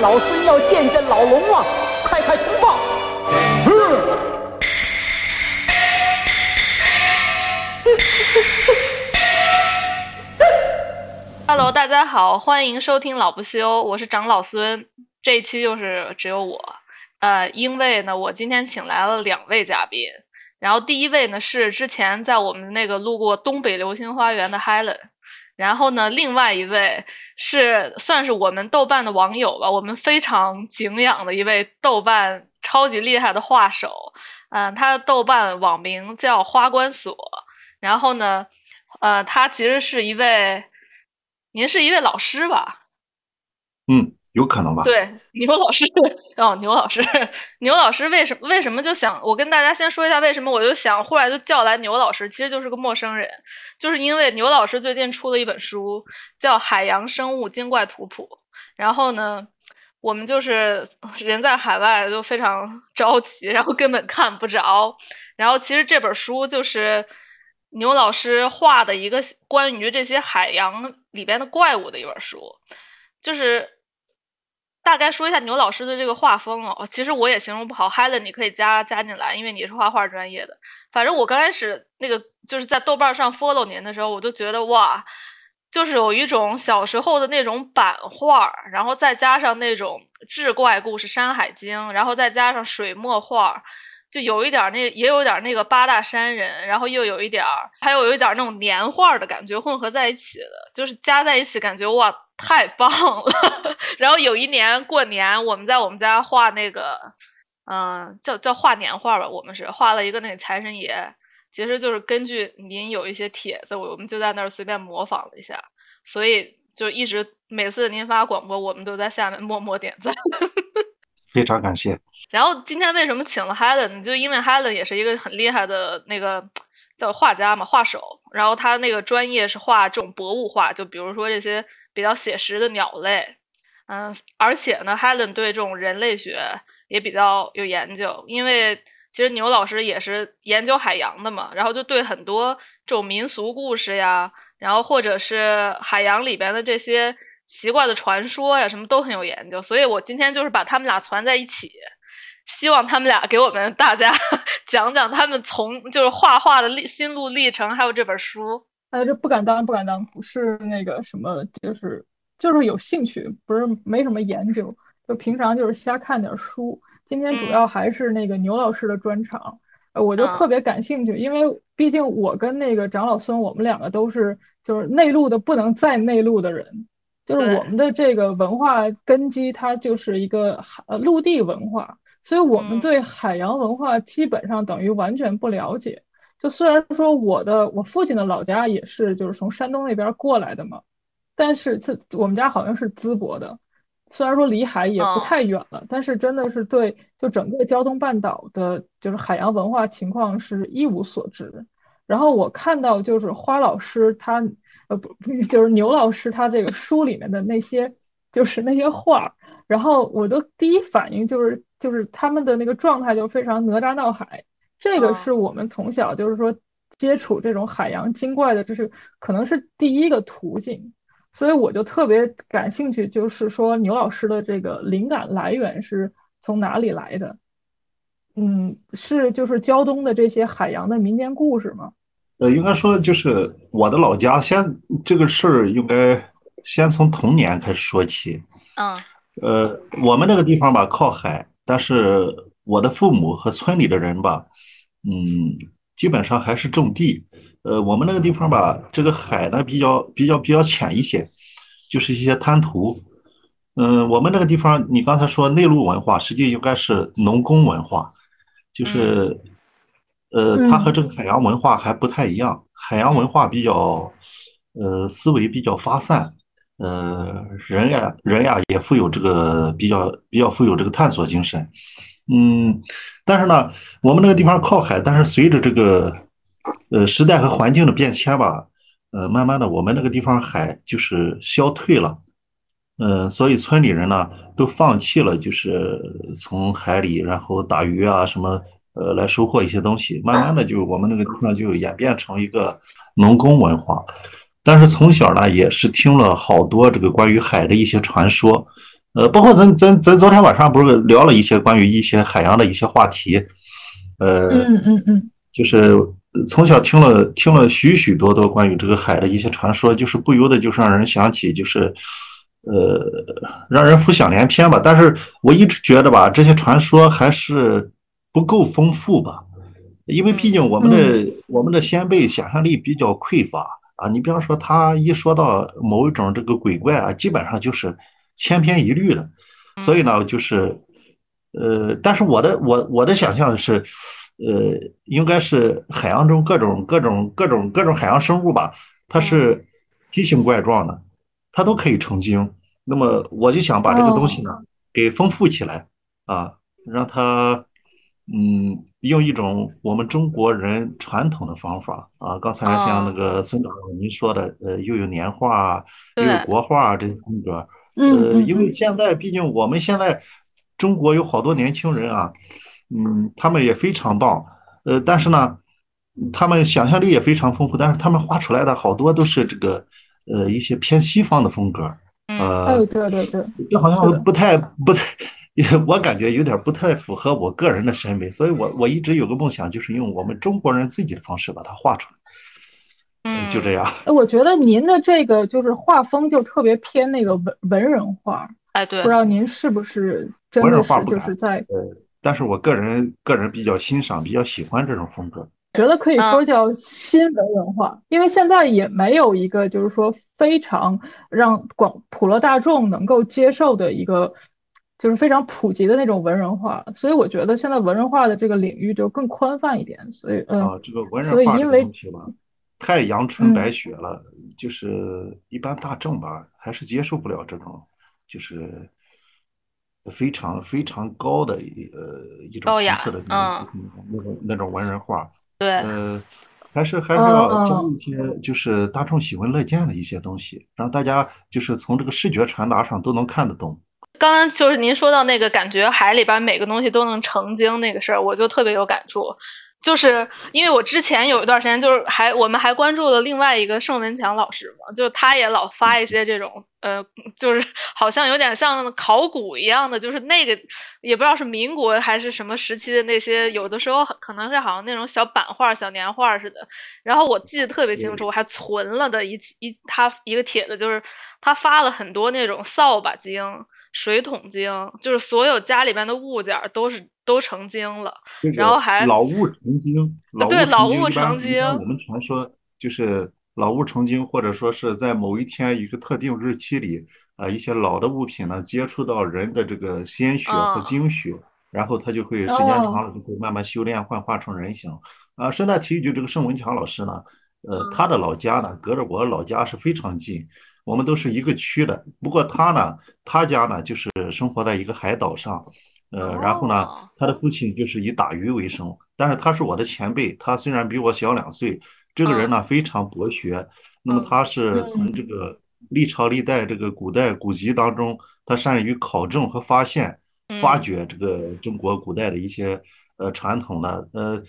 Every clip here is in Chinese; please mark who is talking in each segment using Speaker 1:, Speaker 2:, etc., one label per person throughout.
Speaker 1: 俺老孙要见见老龙王，快快通报。
Speaker 2: Hello，大家好，欢迎收听老不休，我是长老孙。这一期就是只有我，呃，因为呢，我今天请来了两位嘉宾。然后第一位呢是之前在我们那个路过东北流星花园的 Helen，然后呢，另外一位是算是我们豆瓣的网友吧，我们非常敬仰的一位豆瓣超级厉害的画手，嗯，他的豆瓣网名叫花关锁。然后呢，呃，他其实是一位。您是一位老师吧？
Speaker 3: 嗯，有可能吧。
Speaker 2: 对，牛老师哦，牛老师，牛老师为什么为什么就想？我跟大家先说一下为什么我就想忽然就叫来牛老师，其实就是个陌生人，就是因为牛老师最近出了一本书，叫《海洋生物精怪图谱》，然后呢，我们就是 人在海外就非常着急，然后根本看不着，然后其实这本书就是。牛老师画的一个关于这些海洋里边的怪物的一本书，就是大概说一下牛老师的这个画风哦。其实我也形容不好，Helen 你可以加加进来，因为你是画画专业的。反正我刚开始那个就是在豆瓣上 follow 您的时候，我就觉得哇，就是有一种小时候的那种版画，然后再加上那种志怪故事《山海经》，然后再加上水墨画。就有一点那，也有点那个八大山人，然后又有一点儿，还有有一点那种年画的感觉混合在一起的，就是加在一起，感觉哇，太棒了。然后有一年过年，我们在我们家画那个，嗯，叫叫画年画吧，我们是画了一个那个财神爷，其实就是根据您有一些帖子，我们就在那儿随便模仿了一下，所以就一直每次您发广播，我们都在下面默默点赞。
Speaker 3: 非常感谢。
Speaker 2: 然后今天为什么请了 Helen？就因为 Helen 也是一个很厉害的那个叫画家嘛，画手。然后他那个专业是画这种博物画，就比如说这些比较写实的鸟类。嗯，而且呢，Helen 对这种人类学也比较有研究，因为其实牛老师也是研究海洋的嘛，然后就对很多这种民俗故事呀，然后或者是海洋里边的这些。奇怪的传说呀，什么都很有研究，所以我今天就是把他们俩攒在一起，希望他们俩给我们大家 讲讲他们从就是画画的历心路历程，还有这本书。
Speaker 4: 哎，这不敢当，不敢当，不是那个什么，就是就是有兴趣，不是没什么研究，就平常就是瞎看点书。今天主要还是那个牛老师的专场，我就特别感兴趣，因为毕竟我跟那个长老孙，我们两个都是就是内陆的不能再内陆的人。就是我们的这个文化根基，它就是一个呃陆地文化，所以我们对海洋文化基本上等于完全不了解。就虽然说我的我父亲的老家也是就是从山东那边过来的嘛，但是这我们家好像是淄博的，虽然说离海也不太远了，但是真的是对就整个胶东半岛的就是海洋文化情况是一无所知。然后我看到就是花老师他。呃不，就是牛老师他这个书里面的那些，就是那些画，然后我的第一反应就是，就是他们的那个状态就非常哪吒闹海，这个是我们从小就是说接触这种海洋精怪的，这是可能是第一个途径，所以我就特别感兴趣，就是说牛老师的这个灵感来源是从哪里来的？嗯，是就是胶东的这些海洋的民间故事吗？
Speaker 3: 呃，应该说就是我的老家，先这个事儿应该先从童年开始说起。
Speaker 2: 嗯。
Speaker 3: 呃，我们那个地方吧靠海，但是我的父母和村里的人吧，嗯，基本上还是种地。呃，我们那个地方吧，这个海呢比较比较比较浅一些，就是一些滩涂。嗯，我们那个地方，你刚才说内陆文化，实际应该是农工文化，就是。呃，它和这个海洋文化还不太一样。海洋文化比较，呃，思维比较发散，呃，人呀，人呀也富有这个比较比较富有这个探索精神。嗯，但是呢，我们那个地方靠海，但是随着这个呃时代和环境的变迁吧，呃，慢慢的我们那个地方海就是消退了。嗯，所以村里人呢都放弃了，就是从海里然后打鱼啊什么。呃来收获一些东西。慢慢的就我们那个地方就演变成一个农耕文化。但是从小呢，也是听了好多这个关于海的一些传说，呃，包括咱咱咱昨天晚上不是聊了一些关于一些海洋的一些话题，呃，
Speaker 4: 嗯嗯嗯，
Speaker 3: 就是从小听了听了许许多多关于这个海的一些传说，就是不由得就是让人想起，就是呃，让人浮想联翩吧。但是我一直觉得吧，这些传说还是不够丰富吧，因为毕竟我们的我们的先辈想象力比较匮乏。啊，你比方说他一说到某一种这个鬼怪啊，基本上就是千篇一律的，所以呢，就是，呃，但是我的我我的想象是，呃，应该是海洋中各种各种各种各种海洋生物吧，它是奇形怪状的，它都可以成精。那么我就想把这个东西呢给丰富起来啊，让它。嗯，用一种我们中国人传统的方法啊，刚才像那个孙导您说的，呃，又有年画，又有国画这些风格，呃，因为现在毕竟我们现在中国有好多年轻人啊，嗯，他们也非常棒，呃，但是呢，他们想象力也非常丰富，但是他们画出来的好多都是这个，呃，一些偏西方的风格，
Speaker 4: 呃，对对对，
Speaker 3: 就好像不太不太。我感觉有点不太符合我个人的审美，所以我我一直有个梦想，就是用我们中国人自己的方式把它画出来。嗯，就这样。
Speaker 4: 我觉得您的这个就是画风就特别偏那个文文人画。
Speaker 2: 哎，对。
Speaker 4: 不知道您是不是真的是就是在？
Speaker 3: 呃，但是我个人个人比较欣赏，比较喜欢这种风格。
Speaker 4: 觉得可以说叫新文人画，因为现在也没有一个就是说非常让广普罗大众能够接受的一个。就是非常普及的那种文人画，所以我觉得现在文人画的这个领域就更宽泛一点。所以，嗯，
Speaker 3: 这个文人画这个东西吧，太阳春白雪了，就是一般大众吧，还是接受不了这种，就是非常非常高的一呃一种层次的那种那种那种文人画。
Speaker 2: 对，
Speaker 3: 呃，还是还是要加一些就是大众喜闻乐见的一些东西，让大家就是从这个视觉传达上都能看得懂。
Speaker 2: 刚刚就是您说到那个感觉海里边每个东西都能成精那个事儿，我就特别有感触。就是因为我之前有一段时间，就是还我们还关注了另外一个盛文强老师嘛，就他也老发一些这种呃，就是好像有点像考古一样的，就是那个也不知道是民国还是什么时期的那些，有的时候可能是好像那种小版画、小年画似的。然后我记得特别清楚，我还存了的一一他一个帖子，就是他发了很多那种扫把精。水桶精就是所有家里边的物件都是都成精了，然后还
Speaker 3: 老物成精，
Speaker 2: 对老
Speaker 3: 物
Speaker 2: 成精。
Speaker 3: 我们传说就是老物成精，或者说是在某一天一个特定日期里啊，一些老的物品呢接触到人的这个鲜血和精血，然后它就会时间长了就会慢慢修炼幻化成人形。啊，顺带提一句，这个盛文强老师呢，呃，他的老家呢隔着我老家是非常近。我们都是一个区的，不过他呢，他家呢就是生活在一个海岛上，呃，然后呢，他的父亲就是以打鱼为生，但是他是我的前辈，他虽然比我小两岁，这个人呢非常博学，那么他是从这个历朝历代这个古代古籍当中，他善于考证和发现、发掘这个中国古代的一些呃传统的，呃，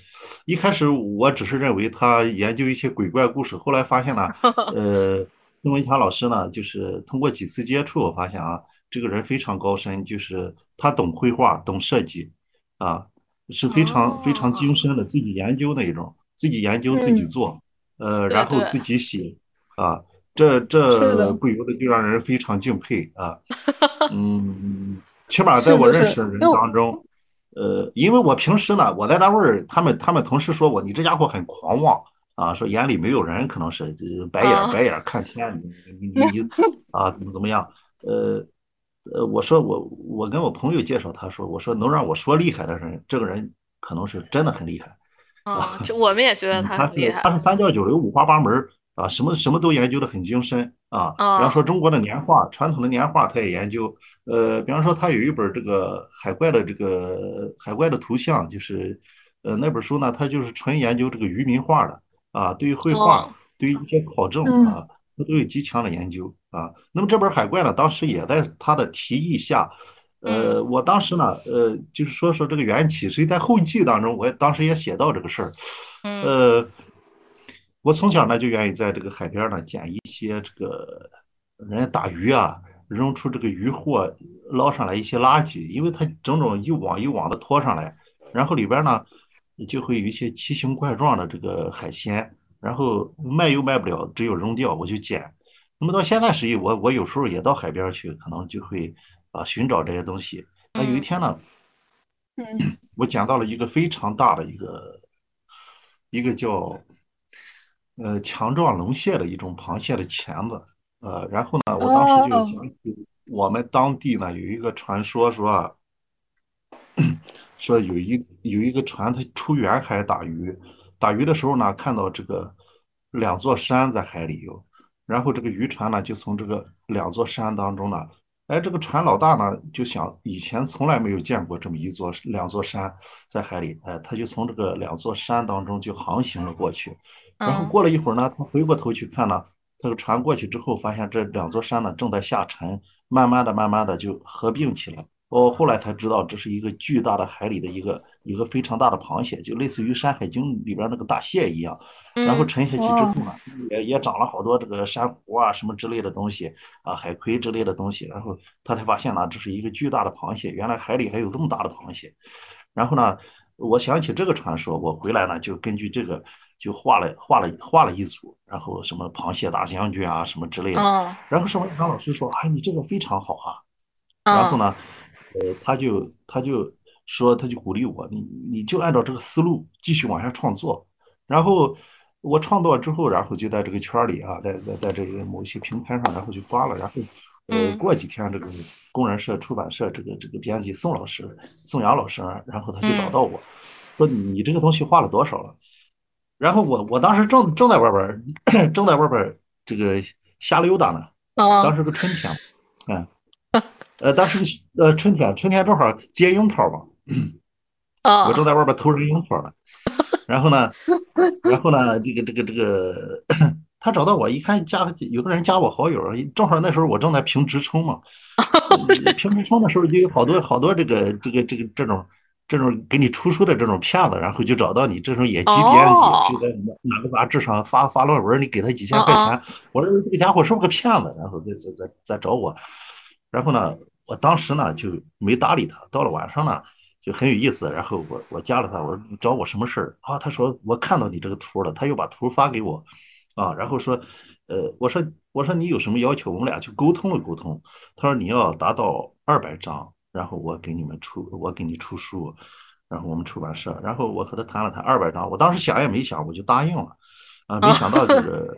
Speaker 3: 一开始我只是认为他研究一些鬼怪故事，后来发现呢，呃。孙文强老师呢，就是通过几次接触，我发现啊，这个人非常高深，就是他懂绘画，懂设计，啊，是非常非常精深的，自己研究那一种，自己研究自己做，呃，然后自己写，啊，这这不由得就让人非常敬佩啊，嗯，起码在我认识的人当中，呃，因为我平时呢，我在单位，他们他们同事说我，你这家伙很狂妄。啊，说眼里没有人，可能是白眼白眼看天，你你你你 啊，怎么怎么样？呃呃，我说我我跟我朋友介绍，他说我说能让我说厉害的人，这个人可能是真的很厉害
Speaker 2: 啊。就我们也觉得他很厉害。
Speaker 3: 他是三教九流五花八门啊，什么什么都研究的很精深啊。比方说中国的年画，传统的年画他也研究。呃，比方说他有一本这个海怪的这个海怪的图像，就是呃那本书呢，他就是纯研究这个渔民画的。啊，对于绘画，对于一些考证啊，他都有极强的研究啊。那么这本海怪呢，当时也在他的提议下，呃，我当时呢，呃，就是说说这个缘起，所以在后记当中，我当时也写到这个事儿。呃，我从小呢就愿意在这个海边呢捡一些这个人家打鱼啊，扔出这个渔获捞上来一些垃圾，因为它整整一网一网的拖上来，然后里边呢就会有一些奇形怪状的这个海鲜，然后卖又卖不了，只有扔掉，我就捡。那么到现在实际，我我有时候也到海边去，可能就会。啊，寻找这些东西。那有一天呢，我捡到了一个非常大的一个一个叫呃强壮龙蟹的一种螃蟹的钳子。呃，然后呢，我当时就想起我们当地呢有一个传说，说说有一有一个船，它出远海打鱼，打鱼的时候呢，看到这个两座山在海里游，然后这个渔船呢就从这个两座山当中呢。哎，这个船老大呢，就想以前从来没有见过这么一座两座山在海里，哎，他就从这个两座山当中就航行了过去。然后过了一会儿呢，他回过头去看呢，这个船过去之后，发现这两座山呢正在下沉，慢慢的、慢慢的就合并起来。我后来才知道，这是一个巨大的海里的一个一个非常大的螃蟹，就类似于《山海经》里边那个大蟹一样。然后沉下去之后呢，也也长了好多这个珊瑚啊什么之类的东西啊，海葵之类的东西。然后他才发现呢，这是一个巨大的螃蟹，原来海里还有这么大的螃蟹。然后呢，我想起这个传说，我回来呢就根据这个就画了画了画了一组，然后什么螃蟹大将军啊什么之类的。然后沈文强老师说：“哎，你这个非常好啊。”然后呢？呃，他就他就说，他就鼓励我，你你就按照这个思路继续往下创作。然后我创作之后，然后就在这个圈里啊，在在在这个某些平台上，然后就发了。然后呃，过几天这个工人社出版社这个这个编辑宋老师宋阳老师，然后他就找到我说，你这个东西画了多少了？然后我我当时正正在外边 正在外边这个瞎溜达呢，当时个春天，嗯。呃，当时呃春天，春天正好结樱桃嘛，我正在外边偷着樱桃呢。然后呢，然后呢，这个这个这个，他找到我，一看加有个人加我好友，正好那时候我正在评职称嘛，评职称的时候就有好多好多这个这个这个这种这种给你出书的这种骗子，然后就找到你这种野鸡编辑，就在哪个杂志上发发论文，你给他几千块钱，我说这个家伙是不是个骗子？然后再再再再找我，然后呢？我当时呢就没搭理他，到了晚上呢就很有意思，然后我我加了他，我说你找我什么事儿啊？他说我看到你这个图了，他又把图发给我，啊，然后说，呃，我说我说你有什么要求？我们俩就沟通了沟通。他说你要达到二百张，然后我给你们出，我给你出书，然后我们出版社，然后我和他谈了谈二百张，我当时想也没想，我就答应了，啊，没想到这个。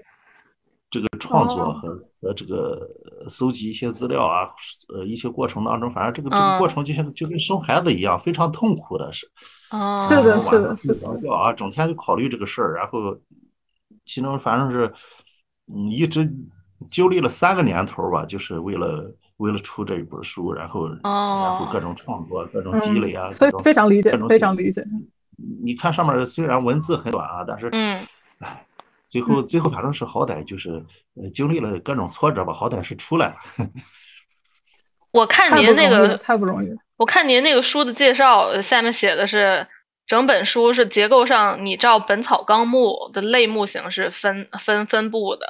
Speaker 3: 这个创作和和这个搜集一些资料啊，呃，一些过程当中，反正这个这个过程就像就跟生孩子一样，非常痛苦的是。
Speaker 4: 哦，是的，是的，睡不着觉。
Speaker 3: 啊，整天就考虑这个事儿，然后其中反正是嗯，一直经历了三个年头吧，就是为了为了出这一本书，然后然后各种创作，各种积累啊，
Speaker 4: 非非常理解，非常理解。
Speaker 3: 你看上面虽然文字很短啊，但是
Speaker 2: 嗯。
Speaker 3: 最后，最后反正是好歹就是呃经历了各种挫折吧，好歹是出来了。
Speaker 2: 我看您那个
Speaker 4: 太不容易了。
Speaker 2: 我看您那个书的介绍，下面写的是整本书是结构上你照《本草纲目》的类目形式分分分布的，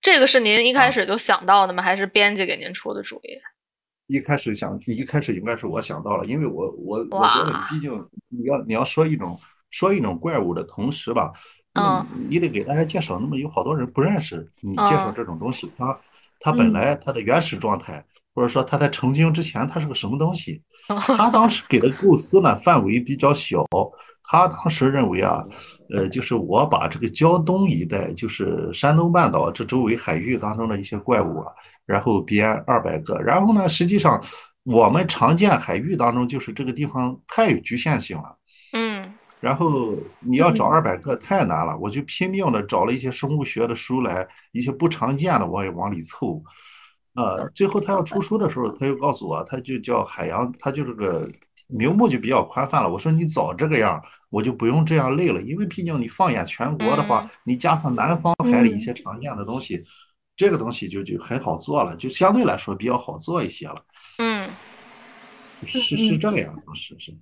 Speaker 2: 这个是您一开始就想到的吗？还是编辑给您出的主意？
Speaker 3: 一开始想，一开始应该是我想到了，因为我我我觉得毕竟你要你要说一种说一种怪物的同时吧。嗯，你得给大家介绍。那么有好多人不认识你介绍这种东西，它它本来它的原始状态，或者说它在成精之前它是个什么东西？他当时给的构思呢范围比较小，他当时认为啊，呃，就是我把这个胶东一带，就是山东半岛这周围海域当中的一些怪物啊，然后编二百个，然后呢，实际上我们常见海域当中就是这个地方太有局限性了。然后你要找二百个太难了，我就拼命的找了一些生物学的书来，一些不常见的我也往里凑，呃，最后他要出书的时候，他又告诉我，他就叫海洋，他就这个名目就比较宽泛了。我说你早这个样，我就不用这样累了，因为毕竟你放眼全国的话，你加上南方海里一些常见的东西，这个东西就就很好做了，就相对来说比较好做一些了。
Speaker 2: 嗯。
Speaker 3: 是是这样，是是。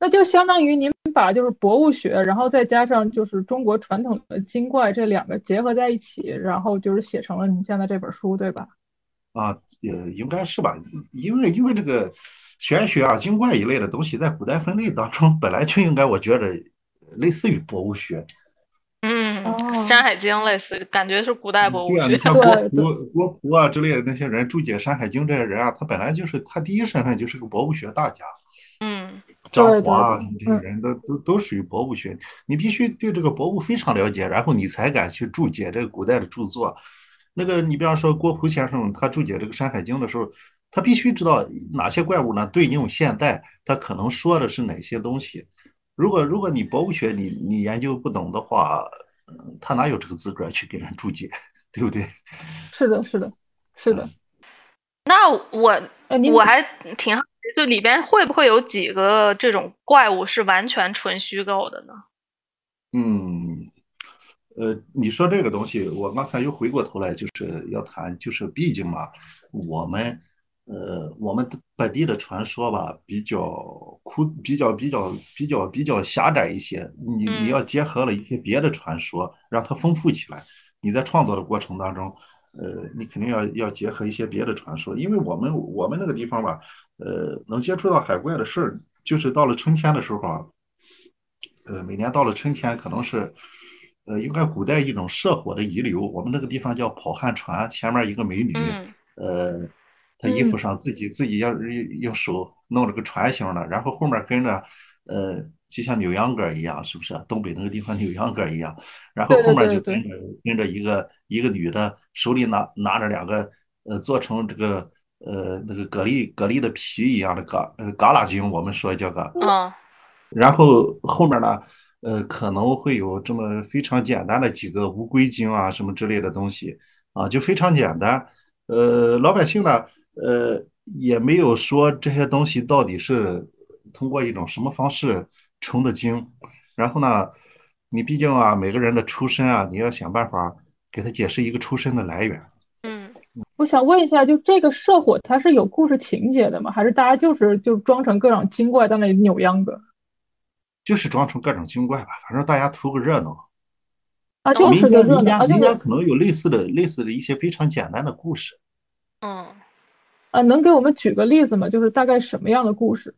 Speaker 4: 那就相当于您把就是博物学，然后再加上就是中国传统的精怪这两个结合在一起，然后就是写成了您现在这本书，对吧？
Speaker 3: 啊，呃，应该是吧，因为因为这个玄学啊、精怪一类的东西，在古代分类当中本来就应该，我觉得类似于博物学。
Speaker 2: 嗯，《山海经》类似，感觉是古代博物学。
Speaker 3: 对啊，你像郭璞、郭璞啊之类的那些人注解《山海经》这些人啊，他本来就是他第一身份就是个博物学大家。
Speaker 2: 嗯，
Speaker 3: 张华这些人都都都属于博物学，你必须对这个博物非常了解，然后你才敢去注解这个古代的著作。那个，你比方说郭璞先生，他注解这个《山海经》的时候，他必须知道哪些怪物呢对应现代，他可能说的是哪些东西。如果如果你博物学你你研究不懂的话，他哪有这个资格去给人注解，对不对？
Speaker 4: 是的，是的，是的。
Speaker 2: 那我我还挺好奇，就里边会不会有几个这种怪物是完全纯虚构的呢？
Speaker 3: 嗯。呃，你说这个东西，我刚才又回过头来，就是要谈，就是毕竟嘛，我们，呃，我们本地的传说吧，比较枯，比较比较比较比较狭窄一些。你你要结合了一些别的传说，让它丰富起来。你在创作的过程当中，呃，你肯定要要结合一些别的传说，因为我们我们那个地方吧，呃，能接触到海怪的事儿，就是到了春天的时候啊，呃，每年到了春天，可能是。呃，应该古代一种社火的遗留，我们那个地方叫跑旱船，前面一个美女，呃，她衣服上自己自己要用手弄了个船形的，然后后面跟着，呃，就像扭秧歌一样，是不是？东北那个地方扭秧歌一样，然后后面就跟着跟着一个一个女的，手里拿拿着两个，呃，做成这个呃那个蛤蜊蛤蜊的皮一样的蛤呃嘎啦精，我们说叫个，
Speaker 2: 嗯，
Speaker 3: 然后后面呢？呃，可能会有这么非常简单的几个乌龟精啊，什么之类的东西啊，就非常简单。呃，老百姓呢，呃，也没有说这些东西到底是通过一种什么方式成的精。然后呢，你毕竟啊，每个人的出身啊，你要想办法给他解释一个出身的来源。
Speaker 2: 嗯，
Speaker 4: 我想问一下，就这个社火，它是有故事情节的吗？还是大家就是就装成各种精怪在那里扭秧歌？
Speaker 3: 就是装成各种精怪吧，反正大家图个热闹
Speaker 4: 啊，就是个热闹。
Speaker 3: 民间可能有类似的、类似的一些非常简单的故事。
Speaker 2: 嗯，
Speaker 4: 啊，能给我们举个例子吗？就是大概什么样的故事？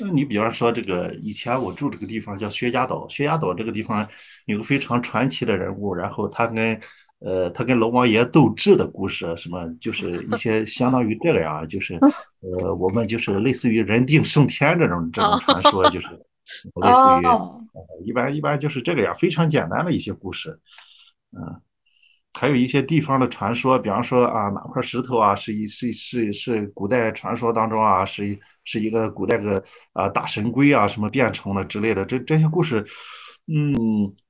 Speaker 3: 那你比方说，这个以前我住这个地方叫薛家岛，薛家岛这个地方有个非常传奇的人物，然后他跟。呃，他跟龙王爷斗智的故事，什么就是一些相当于这个呀，就是 呃，我们就是类似于人定胜天这种这种传说，就是 类似于一般一般就是这个样，非常简单的一些故事。嗯，还有一些地方的传说，比方说啊，哪块石头啊，是一是是是古代传说当中啊，是一是一个古代的啊大神龟啊，什么变成了之类的，这这些故事。嗯，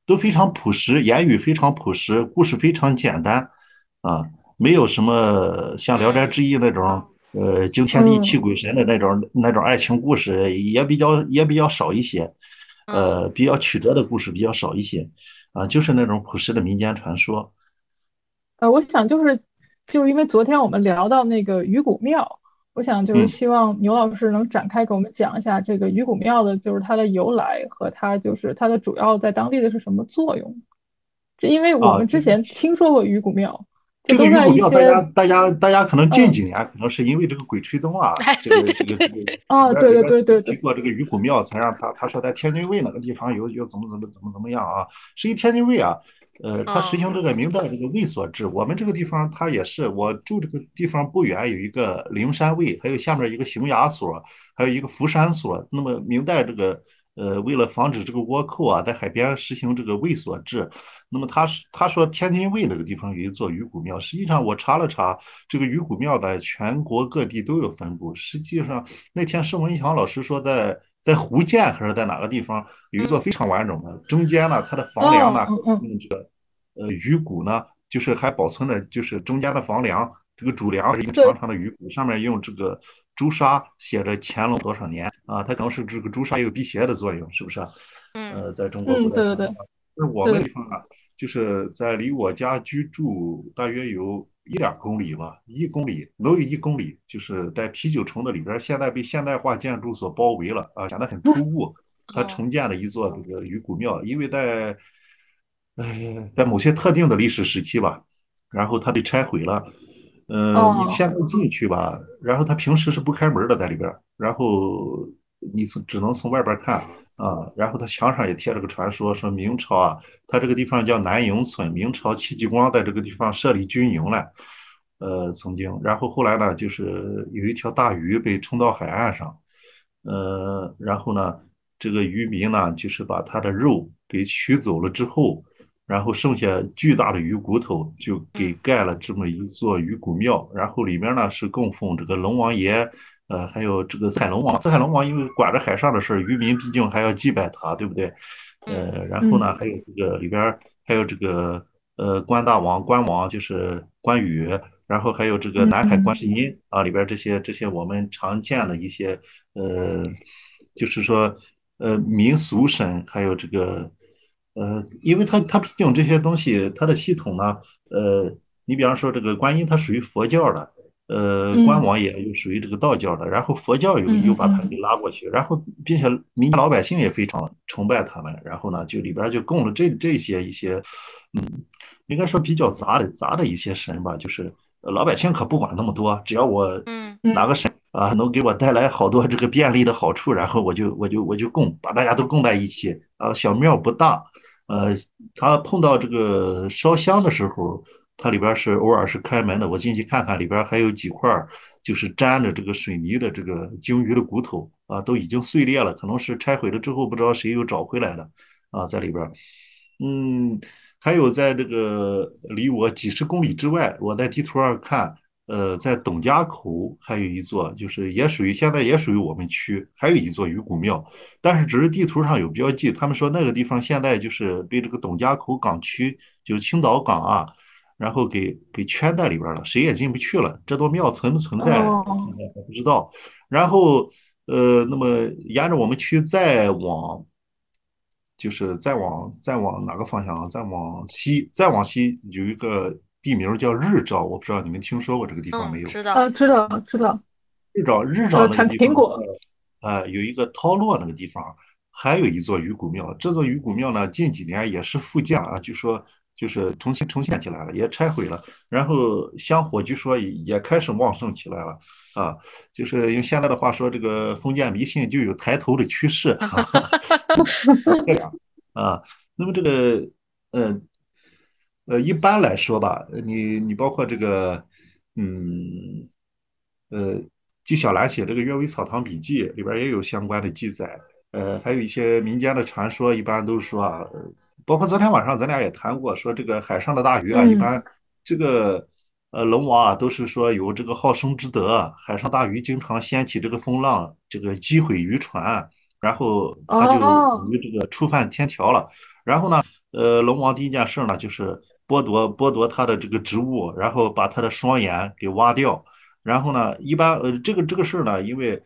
Speaker 3: 都非常朴实，言语非常朴实，故事非常简单，啊，没有什么像《聊斋志异》那种，呃，惊天地泣鬼神的那种那种爱情故事，也比较也比较少一些，呃，比较曲折的故事比较少一些，啊，就是那种朴实的民间传说。
Speaker 4: 呃，我想就是，就是因为昨天我们聊到那个鱼骨庙。我想就是希望牛老师能展开给我们讲一下这个鱼骨庙的，就是它的由来和它就是它的主要在当地的是什么作用。这因为我们之前听说过鱼骨庙，
Speaker 3: 这个鱼骨庙大家大家大家可能近几年可能是因为这个《鬼吹灯》啊，这个这个这个
Speaker 4: 啊，对对对对，
Speaker 3: 经过这个鱼骨庙才让他他说在天津卫那个地方有有怎么怎么怎么怎么样啊，实际天津卫啊。呃，他实行这个明代这个卫所制，我们这个地方他也是，我住这个地方不远有一个灵山卫，还有下面一个熊衙所，还有一个福山所。那么明代这个呃，为了防止这个倭寇啊，在海边实行这个卫所制，那么他是他说天津卫那个地方有一座鱼骨庙，实际上我查了查，这个鱼骨庙在全国各地都有分布。实际上那天盛文强老师说在。在福建还是在哪个地方有一座非常完整的，中间呢，它的房梁呢用这个呃鱼骨呢，就是还保存着，就是中间的房梁这个主梁是一个长长的鱼骨，上面用这个朱砂写着乾隆多少年啊，它可能是这个朱砂有辟邪的作用，是不是？呃，在中国古代，
Speaker 4: 对对对，
Speaker 3: 那我们地方啊，就是在离我家居住大约有一两公里吧，一公里，能有一公里，就是在啤酒城的里边，现在被现代化建筑所包围了啊，显得很突兀。它重建了一座这个鱼骨庙，因为在，呃，在某些特定的历史时期吧，然后它被拆毁了。嗯，你现在进去吧，然后它平时是不开门的，在里边，然后你从只能从外边看啊。然后他墙上也贴了个传说，说明朝啊，他这个地方叫南营村，明朝戚继光在这个地方设立军营了，呃，曾经。然后后来呢，就是有一条大鱼被冲到海岸上，呃，然后呢。这个渔民呢，就是把它的肉给取走了之后，然后剩下巨大的鱼骨头，就给盖了这么一座鱼骨庙。然后里面呢是供奉这个龙王爷，呃，还有这个彩龙王。彩龙王因为管着海上的事儿，渔民毕竟还要祭拜他，对不对？呃，然后呢，还有这个里边还有这个呃关大王、关王，就是关羽，然后还有这个南海观世音啊，里边这些这些我们常见的一些呃，就是说。呃，民俗神还有这个，呃，因为它它毕竟这些东西，它的系统呢，呃，你比方说这个观音，它属于佛教的，呃，关王爷又属于这个道教的，然后佛教又又把他给拉过去，然后并且民间老百姓也非常崇拜他们，然后呢，就里边就供了这这些一些，嗯，应该说比较杂的杂的一些神吧，就是老百姓可不管那么多，只要我哪个神。啊，能给我带来好多这个便利的好处，然后我就我就我就供，把大家都供在一起。啊，小庙不大，呃，他碰到这个烧香的时候，它里边是偶尔是开门的，我进去看看，里边还有几块就是粘着这个水泥的这个鲸鱼的骨头啊，都已经碎裂了，可能是拆毁了之后不知道谁又找回来的啊，在里边。嗯，还有在这个离我几十公里之外，我在地图上看。呃，在董家口还有一座，就是也属于现在也属于我们区，还有一座鱼骨庙，但是只是地图上有标记。他们说那个地方现在就是被这个董家口港区，就是青岛港啊，然后给给圈在里边了，谁也进不去了。这座庙存不存在，现在还不知道。然后，呃，那么沿着我们区再往，就是再往再往哪个方向？再往西，再往西有一个。地名叫日照，我不知道你们听说过这个地方没有？
Speaker 2: 知道，
Speaker 4: 呃，知道，知道。
Speaker 3: 日照，日照那个地方，呃，有一个涛落那个地方，还有一座鱼骨庙。这座鱼骨庙呢，近几年也是复建啊，据说就是重新重现起来了，也拆毁了。然后香火据说也开始旺盛起来了啊，就是用现在的话说，这个封建迷信就有抬头的趋势。这样啊，那么这个，嗯。呃，一般来说吧，你你包括这个，嗯，呃，纪晓岚写这个《阅微草堂笔记》里边也有相关的记载，呃，还有一些民间的传说，一般都是说啊，包括昨天晚上咱俩也谈过，说这个海上的大鱼啊，一般这个呃龙王啊，都是说有这个好生之德，海上大鱼经常掀起这个风浪，这个击毁渔船，然后他就属于这个触犯天条了，然后呢，呃，龙王第一件事呢就是。剥夺剥夺他的这个职务，然后把他的双眼给挖掉，然后呢，一般呃这个这个事儿呢，因为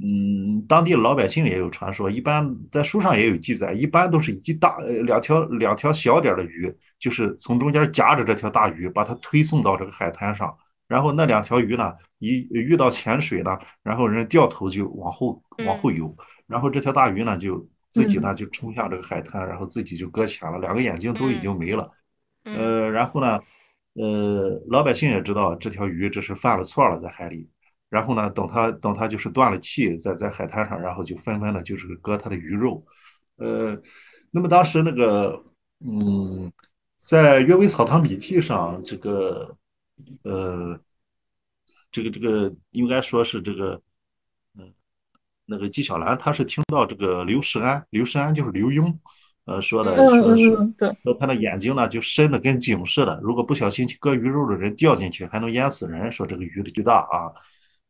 Speaker 3: 嗯当地老百姓也有传说，一般在书上也有记载，一般都是一大呃两条两条小点的鱼，就是从中间夹着这条大鱼，把它推送到这个海滩上，然后那两条鱼呢，一遇到浅水呢，然后人掉头就往后往后游，然后这条大鱼呢就自己呢就冲向这个海滩，然后自己就搁浅了，两个眼睛都已经没了。呃，然后呢，呃，老百姓也知道这条鱼这是犯了错了，在海里。然后呢，等他等他就是断了气，在在海滩上，然后就纷纷的就是割他的鱼肉。呃，那么当时那个，嗯，在《阅微草堂笔记》上，这个，呃，这个这个应该说是这个，嗯，那个纪晓岚他是听到这个刘世安，刘世安就是刘墉。呃，说的说是说他的眼睛呢就深的跟井似的，如果不小心去割鱼肉的人掉进去还能淹死人。说这个鱼的巨大啊，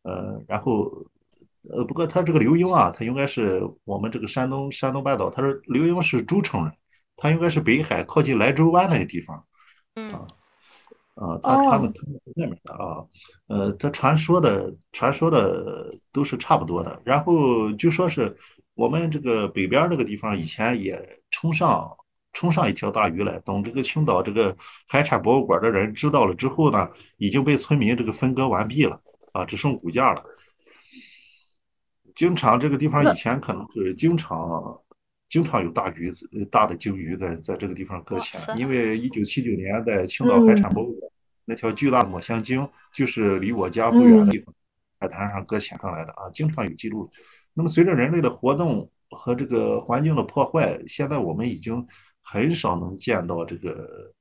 Speaker 3: 呃，然后呃，不过他这个刘墉啊，他应该是我们这个山东山东半岛，他说刘墉是诸城人，他应该是北海靠近莱州湾那个地方，啊啊，他他们他们那边的啊，呃，他传说的传说的都是差不多的，然后据说是。我们这个北边这个地方以前也冲上冲上一条大鱼来。等这个青岛这个海产博物馆的人知道了之后呢，已经被村民这个分割完毕了啊，只剩骨架了。经常这个地方以前可能是经常经常有大鱼大的鲸鱼在在这个地方搁浅，因为一九七九年在青岛海产博物馆那条巨大的抹香鲸就是离我家不远的地方海滩上搁浅上来的啊，经常有记录。那么随着人类的活动和这个环境的破坏，现在我们已经很少能见到这个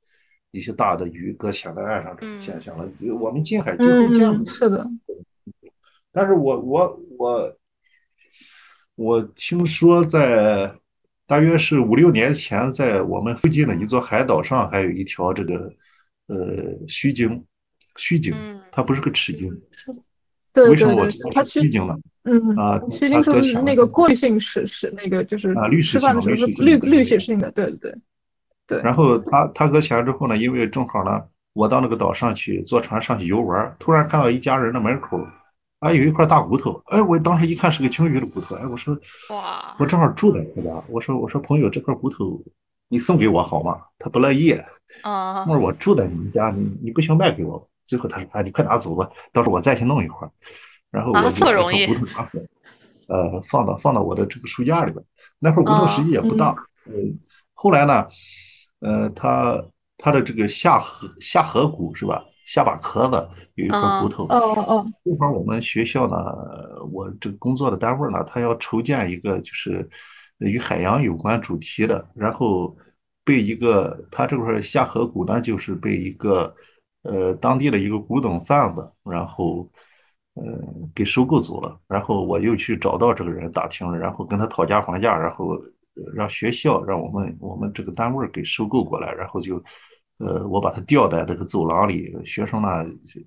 Speaker 3: 一些大的鱼搁浅在岸上这种现象了。我们近海几乎见
Speaker 4: 不是的。
Speaker 3: 但是我我我。我听说，在大约是五六年前，在我们附近的一座海岛上，还有一条这个呃须鲸，须鲸，它不是个齿鲸。
Speaker 4: 对
Speaker 3: 为什么我知道
Speaker 4: 须
Speaker 3: 鲸了？
Speaker 4: 嗯
Speaker 3: 啊，
Speaker 4: 须鲸是那个过滤性是是那个就是
Speaker 3: 啊滤
Speaker 4: 食性
Speaker 3: 滤
Speaker 4: 滤血性的，对对对。对。
Speaker 3: 然后他他搁浅之后呢，因为正好呢，我到那个岛上去坐船上去游玩，突然看到一家人的门口。啊，有一块大骨头，哎，我当时一看是个鲸鱼的骨头，哎，我说，
Speaker 2: 哇，
Speaker 3: 我正好住在他家，我说，我说朋友，这块骨头你送给我好吗？他不乐意，
Speaker 2: 啊，
Speaker 3: 我说我住在你们家，你你不行卖给我。最后他说，哎，你快拿走吧，到时候我再去弄一块。然后我就把骨头拿回来，呃，放到放到我的这个书架里边。那块骨头实际也不大，嗯，后来呢，呃，他他的这个下颌下颌骨是吧？下巴壳子有一块骨头。
Speaker 4: 哦哦。
Speaker 3: 这会儿我们学校呢，我这个工作的单位呢，他要筹建一个就是与海洋有关主题的，然后被一个他这块下颌骨呢，就是被一个呃当地的一个古董贩子，然后呃给收购走了。然后我又去找到这个人打听了，然后跟他讨价还价，然后让学校让我们我们这个单位给收购过来，然后就。呃，我把它吊在这个走廊里，学生呢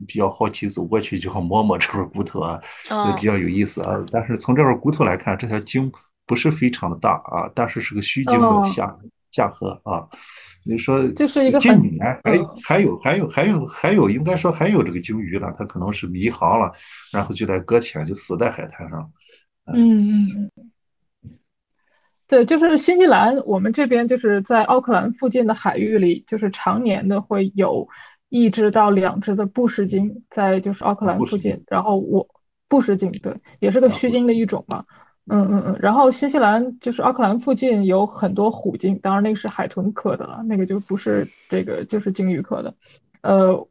Speaker 3: 比较好奇，走过去就好摸摸这块骨头啊，也比较有意思啊。但是从这块骨头来看，这条鲸不是非常的大啊，但是是个虚鲸的下下颌啊。你说
Speaker 4: 就是一个
Speaker 3: 近年还还有还有还有还有，应该说还有这个鲸鱼呢，它可能是迷航了，然后就在搁浅，就死在海滩上。
Speaker 4: 嗯嗯嗯。对，就是新西兰，我们这边就是在奥克兰附近的海域里，就是常年的会有一只到两只的布什鲸在就是奥克兰附近。然后我布什鲸对，也是个须鲸的一种嘛。嗯嗯嗯。然后新西兰就是奥克兰附近有很多虎鲸，当然那个是海豚科的了，那个就不是这个就是鲸鱼科的。呃。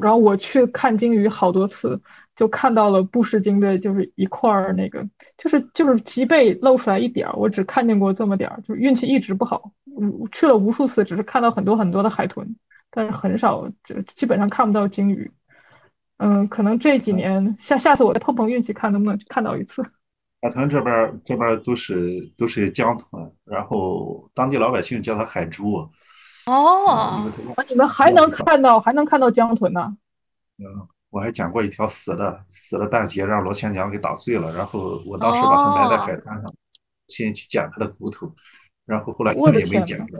Speaker 4: 然后我去看鲸鱼好多次，就看到了布氏鲸的，就是一块儿那个，就是就是脊背露出来一点儿，我只看见过这么点儿，就运气一直不好。我，去了无数次，只是看到很多很多的海豚，但是很少，就基本上看不到鲸鱼。嗯，可能这几年下下次我再碰碰运气，看能不能看到一次。
Speaker 3: 海豚这边这边都是都是江豚，然后当地老百姓叫它海猪。
Speaker 2: 哦，
Speaker 4: 你们还能看到还能看到江豚呢？
Speaker 3: 嗯，我还捡过一条死的，死了半截，让罗千江给打碎了，然后我当时把它埋在海滩上，先去捡它的骨头，然后后来也没捡着，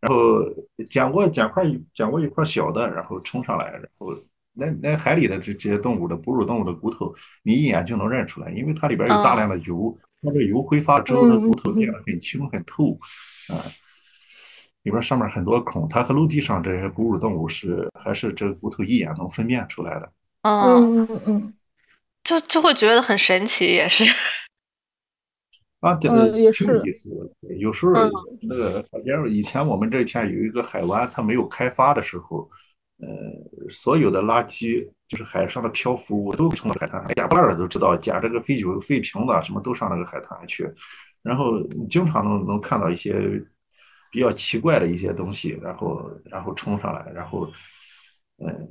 Speaker 3: 然后捡过捡块捡过一块小的，然后冲上来，然后那那海里的这这些动物的哺乳动物的骨头，你一眼就能认出来，因为它里边有大量的油，它这油挥发之后，它骨头变得很轻很透，啊。里边上面很多孔，它和陆地上这些哺乳动物是还是这个骨头一眼能分辨出来的。
Speaker 4: 嗯嗯嗯，
Speaker 2: 就就会觉得很神奇，也是。
Speaker 3: 啊，对，
Speaker 4: 也是。
Speaker 3: 意思。有时候那个海边，以前我们这片有一个海湾，它没有开发的时候，呃，所有的垃圾就是海上的漂浮物都冲到海滩上，捡破烂的都知道，捡这个废酒、废瓶子什么都上那个海滩去，然后经常能能看到一些。比较奇怪的一些东西，然后然后冲上来，然后，嗯，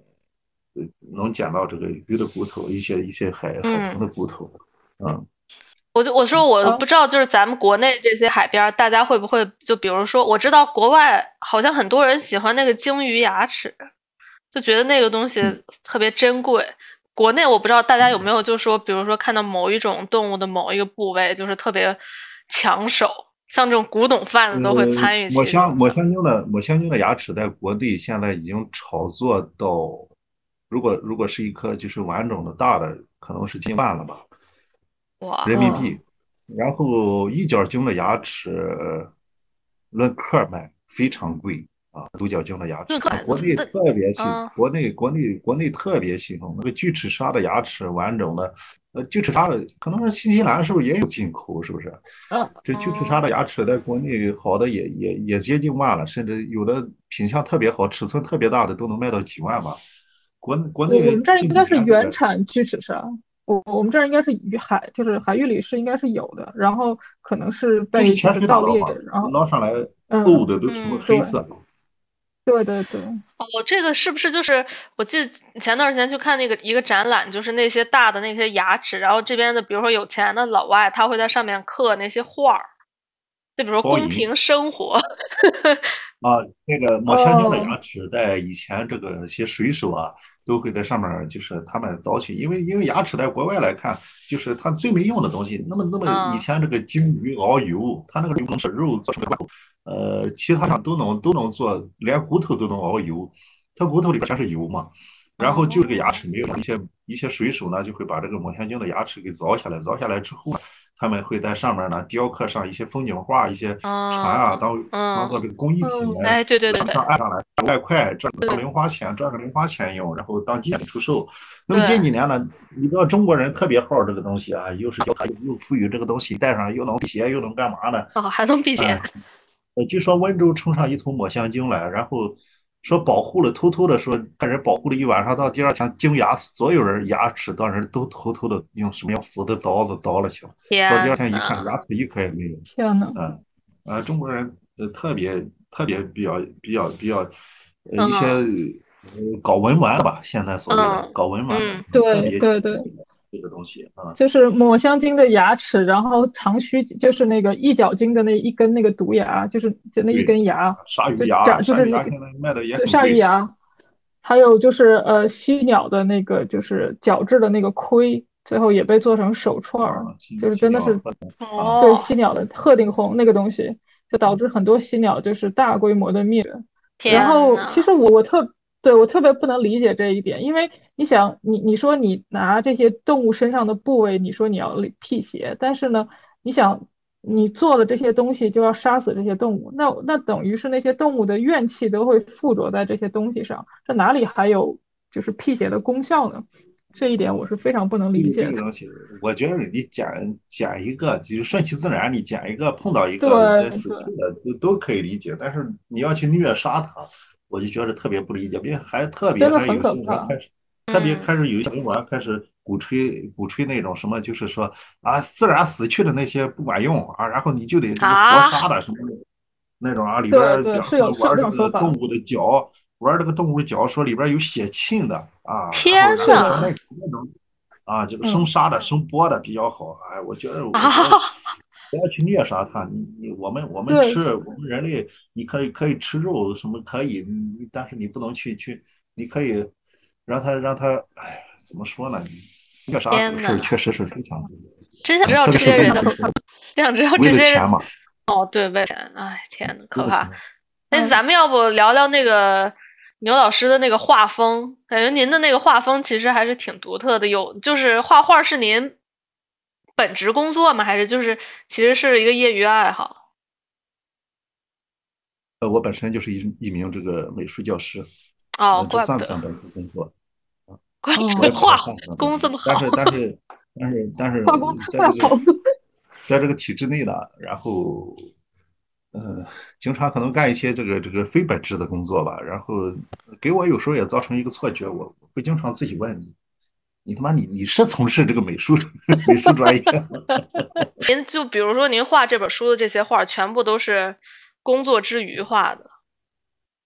Speaker 3: 能捡到这个鱼的骨头，一些一些海海豚的骨头，嗯，
Speaker 2: 我就我说我不知道，就是咱们国内这些海边，大家会不会就比如说，我知道国外好像很多人喜欢那个鲸鱼牙齿，就觉得那个东西特别珍贵。国内我不知道大家有没有，就说比如说看到某一种动物的某一个部位，就是特别抢手。像这种古董贩子都会参与。
Speaker 3: 抹香抹香鲸的抹香鲸的牙齿在国内现在已经炒作到，如果如果是一颗就是完整的大的，可能是近万了吧，
Speaker 2: 哇，
Speaker 3: 人民币。然后一角鲸的牙齿论克卖，非常贵啊，独角鲸的牙齿，国内特别新
Speaker 2: 嗯，
Speaker 3: 国内国内国内特别新颖，那个锯齿鲨的牙齿完整的，呃，锯齿鲨的可能是新西兰是不是也有进口？是不是？
Speaker 4: 嗯，
Speaker 3: 这锯齿鲨的牙齿在国内好的也也也接近万了，甚至有的品相特别好、尺寸特别大的都能卖到几万吧。国国
Speaker 4: 内我们这儿应该是原产锯齿鲨，我我们这儿应该是与海，就是海域里是应该是有的，然后可能是被就
Speaker 3: 潜水捞
Speaker 4: 是盗猎，
Speaker 3: 嘛，
Speaker 4: 然后
Speaker 3: 捞上来
Speaker 4: 嗯
Speaker 3: 沤的都成了
Speaker 2: 嗯
Speaker 3: 黑色。
Speaker 4: 对对对，
Speaker 2: 哦，这个是不是就是我记得前段时间去看那个一个展览，就是那些大的那些牙齿，然后这边的比如说有钱的老外，他会在上面刻那些画儿，就比如说
Speaker 3: 包银
Speaker 2: 公平生活，
Speaker 3: 啊，那个抹香鲸的
Speaker 4: 哦
Speaker 3: 牙齿，在以前这个些水手啊，都会在上面，就是他们早起，因为因为牙齿在国外来看，就是它最没用的东西。那么那么
Speaker 2: 嗯
Speaker 3: 以前这个鲸鱼熬油，它那个油能使肉做成罐头，呃，其他上都能都能做，连骨头都能熬油，它骨头里边全是油嘛。然后就这个牙齿没有一些一些水手呢，就会把这个抹香鲸的牙齿给凿下来，凿下来之后呢，他们会在上面呢雕刻上一些风景画、一些船啊，
Speaker 2: 哦
Speaker 3: 当当做这个工艺品
Speaker 2: 哎，对对对对。
Speaker 3: 上，岸上来外快赚个
Speaker 2: 对。
Speaker 3: 零花钱，赚个零花钱用，然后当纪念品出售。那么
Speaker 2: 对。
Speaker 3: 近几年呢，你知道中国人特别好这个东西啊，又是它又赋予这个东西戴上又能辟邪又能干嘛呢？
Speaker 2: 哦，还能避
Speaker 3: 哎
Speaker 2: 嫌，
Speaker 3: 呃，据说温州冲上一头抹香鲸来，然后说保护了，偷偷的说派人保护了一晚上，到第二天惊牙所有人牙齿当时都偷偷的用什么样斧子凿子凿了去到第二天一看，牙齿一颗也没有。
Speaker 4: 天呐，
Speaker 3: 嗯，呃，中国人呃特别特别比较比较比较呃一些呃搞文玩吧，现在所谓的
Speaker 2: 嗯
Speaker 3: 搞文玩
Speaker 4: 对
Speaker 3: 别
Speaker 4: 对对，
Speaker 3: 这个东西啊，
Speaker 4: 就是抹香鲸的牙齿，然后长须就是那个一角鲸的那一根那个毒牙，就是就那一根牙，就
Speaker 3: 鲨鱼牙，
Speaker 4: 长就是那个鲨鱼牙，还有就是呃犀鸟的那个就是角质的那个盔，最后也被做成手串儿，
Speaker 3: 啊，
Speaker 4: 就是真的是对
Speaker 2: 哦，
Speaker 4: 犀鸟的鹤顶红那个东西，就导致很多犀鸟就是大规模的灭绝。然后，其实我我特对我特别不能理解这一点，因为你想，你你说你拿这些动物身上的部位，你说你要辟邪，但是呢，你想你做了这些东西就要杀死这些动物，那那等于是那些动物的怨气都会附着在这些东西上，这哪里还有就是辟邪的功效呢？这一点我是非常不能理解的。
Speaker 3: 这个东西，我觉得你捡捡一个，就是顺其自然，你捡一个碰到一个
Speaker 4: 对
Speaker 3: 死去的都都可以理解，但是你要去虐杀它，我就觉得特别不理解，并且还特别还有些人
Speaker 4: 很可怕
Speaker 3: 开始特别
Speaker 2: 嗯。
Speaker 3: 开始有一些文玩开始鼓吹鼓吹那种什么，就是说啊，自然死去的那些不管用啊，然后你就得这个活
Speaker 2: 啊。
Speaker 3: 杀的什么的那种啊，里边玩这个动物的脚，玩这个动物的脚，说里边有血沁的啊，然
Speaker 2: 天
Speaker 3: 说
Speaker 2: 呐
Speaker 3: 那那种啊，这个
Speaker 4: 嗯。
Speaker 3: 生杀的、生剥的比较好。哎，我觉得我不要去虐杀它。你你我们我们吃我们人类，你可以可以吃肉什么可以，你但是你不能去去，你可以让它让它，哎，怎么说呢？虐杀
Speaker 2: 天
Speaker 3: 这个事儿
Speaker 2: 呐
Speaker 3: 确实是非常
Speaker 2: 真想知道这些人的，真想知道这些人
Speaker 3: 钱嘛，
Speaker 2: 哦，对，为了钱，哎，天呐，可怕。哎，
Speaker 4: 嗯
Speaker 2: 咱们要不聊聊那个牛老师的那个画风？感觉您的那个画风其实还是挺独特的。有，就是画画是您本职工作吗？还是就是其实是一个业余爱好？
Speaker 3: 呃，我本身就是一一名这个美术教师，
Speaker 2: 哦，怪不得，
Speaker 3: 算不算本职工作？
Speaker 2: 怪不
Speaker 4: 哦
Speaker 2: 得画工这么好
Speaker 3: 但。是但是但是但是
Speaker 4: 画工
Speaker 3: 在这
Speaker 4: 太好
Speaker 3: 在这个体制内呢，然后呃，经常可能干一些这个这个非本职的工作吧，然后给我有时候也造成一个错觉，我我会经常自己问你，他妈你你是从事这个美术 美术专业吗？
Speaker 2: 您就比如说您画这本书的这些画，全部都是工作之余画的。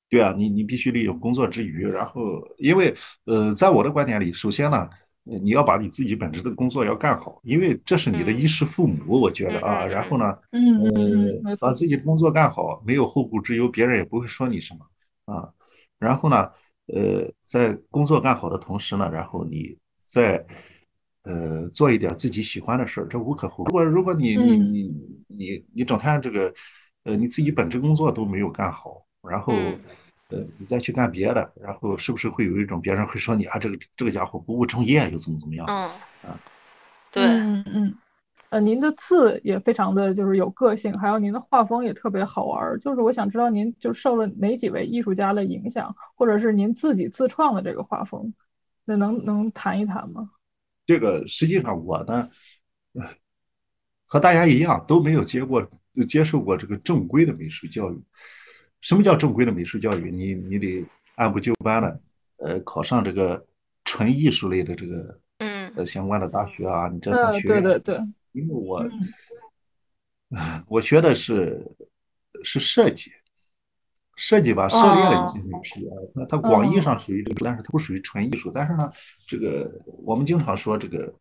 Speaker 3: 对啊，你你必须利用工作之余，然后因为呃，在我的观点里，首先呢，呃你要把你自己本职的工作要干好，因为这是你的
Speaker 2: 嗯
Speaker 3: 衣食父母，我觉得啊，然后呢，
Speaker 4: 嗯
Speaker 3: 把。自己的工作干好，没有后顾之忧，别人也不会说你什么啊。然后呢，呃，在工作干好的同时呢，然后你再呃做一点自己喜欢的事儿，这无可厚非。如果如果你你
Speaker 4: 嗯
Speaker 3: 你你你整天这个呃你自己本职工作都没有干好，然后
Speaker 2: 嗯
Speaker 3: 呃你再去干别的，然后是不是会有一种别人会说你啊这个这个家伙不务正业又怎么怎么样？
Speaker 2: 嗯，
Speaker 3: 啊
Speaker 2: 对，
Speaker 4: 嗯嗯呃，您的字也非常的就是有个性，还有您的画风也特别好玩儿。就是我想知道您就受了哪几位艺术家的影响，或者是您自己自创的这个画风，那能能谈一谈吗？
Speaker 3: 这个实际上我呢，和大家一样都没有接过接受过这个正规的美术教育。什么叫正规的美术教育？你你得按部就班的，呃，考上这个纯艺术类的这个
Speaker 2: 嗯
Speaker 3: 呃相关的大学啊，你这才学院。
Speaker 4: 对对对，
Speaker 3: 因为我
Speaker 4: 嗯
Speaker 3: 我学的是是设计，设计吧，涉猎了一些美术啊，它它广义上属于这个，但是它不属于纯艺术。但是呢，这个我们经常说这个，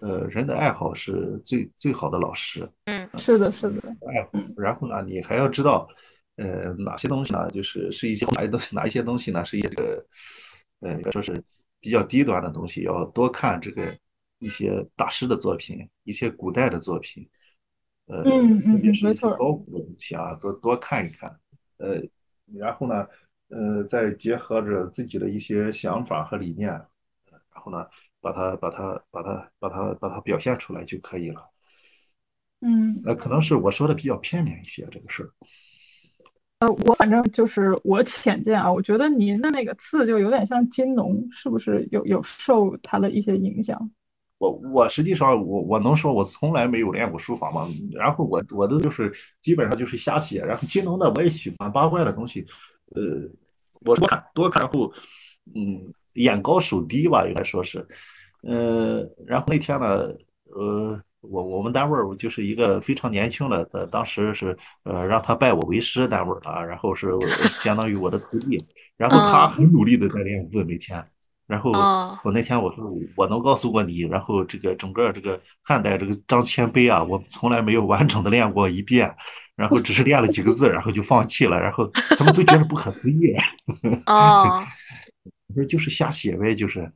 Speaker 3: 呃，人的爱好是最最好的老师。
Speaker 2: 嗯。
Speaker 4: 是的，是的，
Speaker 3: 爱好，然后呢，你还要知道，呃，哪些东西呢，就是是一些哪些东西，哪一些东西呢，是一些这个，呃，说是比较低端的东西，要多看这个一些大师的作品，一些古代的作品，呃，
Speaker 4: 嗯嗯
Speaker 3: 特别是一些
Speaker 4: 嗯没错
Speaker 3: 高古的东西啊，多多看一看，呃，然后呢，呃，再结合着自己的一些想法和理念，然后呢，把它把它把它把它把它表现出来就可以了。
Speaker 4: 嗯。
Speaker 3: 呃，可能是我说的比较片面一些这个事儿。
Speaker 4: 呃我反正就是我浅见啊，我觉得您的那个字就有点像金农，是不是有有受他的一些影响？
Speaker 3: 我我实际上我我能说我从来没有练过书法吗？然后我我的就是基本上就是瞎写，然后金融的我也喜欢八卦的东西，呃，我多看多看，然后嗯，眼高手低吧，应该说是，呃，然后那天呢，呃。我我们单位儿就是一个非常年轻的，呃，当时是呃让他拜我为师单位儿了，然后是相当于我的徒弟，然后他
Speaker 2: 嗯
Speaker 3: 很努力的在练字，每天，然后
Speaker 2: 哦
Speaker 3: 我那天我说我能告诉过你，然后这个整个这个汉代这个张骞碑啊，我从来没有完整的练过一遍，然后只是练了几个字，然后就放弃了，然后他们都觉得不可思议
Speaker 2: 哦
Speaker 3: 我说就是瞎写呗，就是。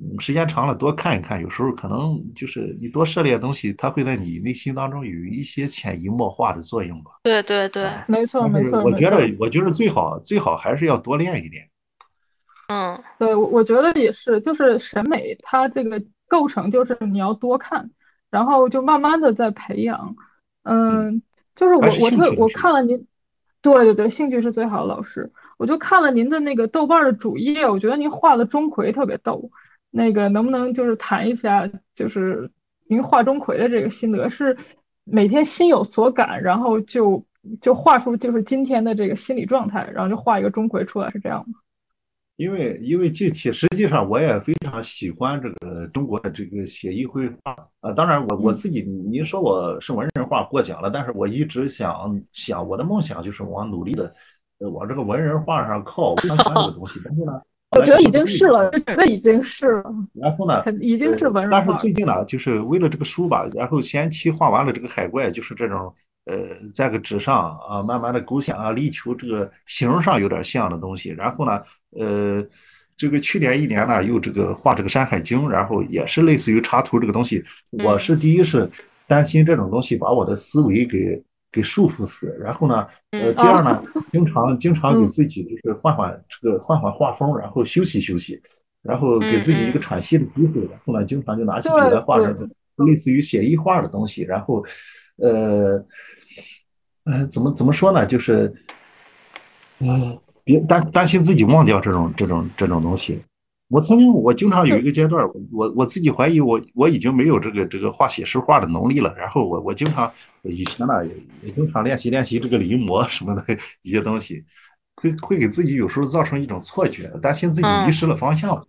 Speaker 3: 嗯，时间长了多看一看，有时候可能就是你多涉猎东西，它会在你内心当中有一些潜移默化的作用吧。
Speaker 2: 对对对，
Speaker 4: 没错，没错。
Speaker 3: 我觉得，我觉得最好最好还是要多练一练。
Speaker 2: 嗯
Speaker 4: 对，我我觉得也是，就是审美它这个构成就是你要多看，然后就慢慢的在培养。嗯，就是我
Speaker 3: 是
Speaker 4: 我特我看了您，对对对，兴趣是最好的老师。我就看了您的那个豆瓣儿的主页，我觉得您画的钟馗特别逗。那个能不能就是谈一下，就是您画钟馗的这个心得，是每天心有所感，然后就就画出就是今天的这个心理状态，然后就画一个钟馗出来，是这样吗？
Speaker 3: 因为因为近期实际上我也非常喜欢这个中国的这个写意绘画啊，当然我我自己你你说我是文人画过奖了，但是我一直想想我的梦想就是往努力的呃往这个文人画上靠，我非常喜欢这个东西，但是呢，
Speaker 4: 我觉得已经是了，我觉得已经是了，
Speaker 3: 然后呢，
Speaker 4: 已经是文人
Speaker 3: 但是最近呢，就是为了这个书吧，然后前期画完了这个海怪，就是这种呃，在个纸上啊，慢慢的勾线啊，力求这个形上有点像的东西。然后呢，呃，这个去年一年呢，又这个画这个《山海经》，然后也是类似于插图这个东西。我是第一是担心这种东西把我的思维给给束缚死，然后呢，呃，第二呢，经常经常给自己就是换换这个换换画风，然后休息休息。然后给自己一个喘息的机会，然后呢，经常就拿起笔来画这种类似于写意画的东西，然后，呃，呃，怎么怎么说呢？就是，嗯，别担担心自己忘掉这种这种这种东西。我曾经，我经常有一个阶段，我我自己怀疑我我已经没有这个这个画写实画的能力了。然后我我经常以前呢也也经常练习练习这个临摹什么的一些东西。会会给自己有时候造成一种错觉，担心自己迷失了方向。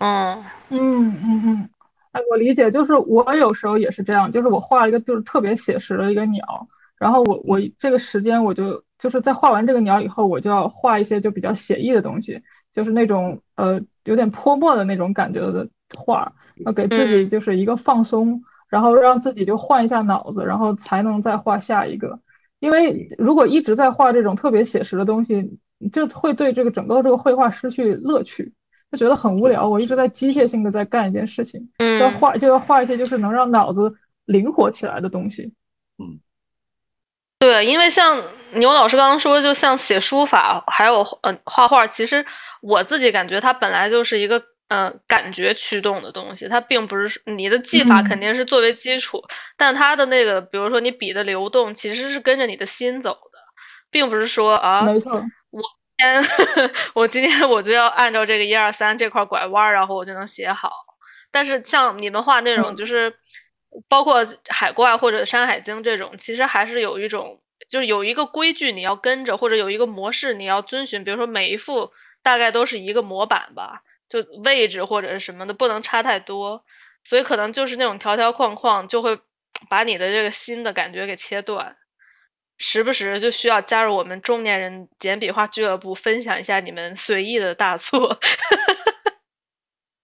Speaker 2: 嗯
Speaker 4: 嗯嗯嗯，哎，我理解，就是我有时候也是这样，就是我画了一个就是特别写实的一个鸟，然后我我这个时间我就就是在画完这个鸟以后，我就要画一些就比较写意的东西，就是那种呃有点泼墨的那种感觉的画，要给自己就是一个放松，然后让自己就换一下脑子，然后才能再画下一个。因为如果一直在画这种特别写实的东西，就会对这个整个这个绘画失去乐趣，就觉得很无聊。我一直在机械性的在干一件事情，就要画就要画一些就是能让脑子灵活起来的东西。
Speaker 3: 嗯，
Speaker 2: 对，因为像牛老师刚刚说，就像写书法，还有呃画画，其实我自己感觉它本来就是一个呃感觉驱动的东西，它并不是你的技法肯定是作为基础，但它的那个比如说你笔的流动其实是跟着你的心走的，并不是说啊，
Speaker 4: 没错，
Speaker 2: 我今天 我今天我就要按照这个一二三这块拐弯，然后我就能写好。但是像你们画那种就是。包括海怪或者山海经这种，其实还是有一种，就是有一个规矩你要跟着，或者有一个模式你要遵循。比如说每一幅大概都是一个模板吧，就位置或者是什么的不能差太多，所以可能就是那种条条框框就会把你的这个新的感觉给切断。时不时就需要加入我们中年人简笔画俱乐部，分享一下你们随意的大作。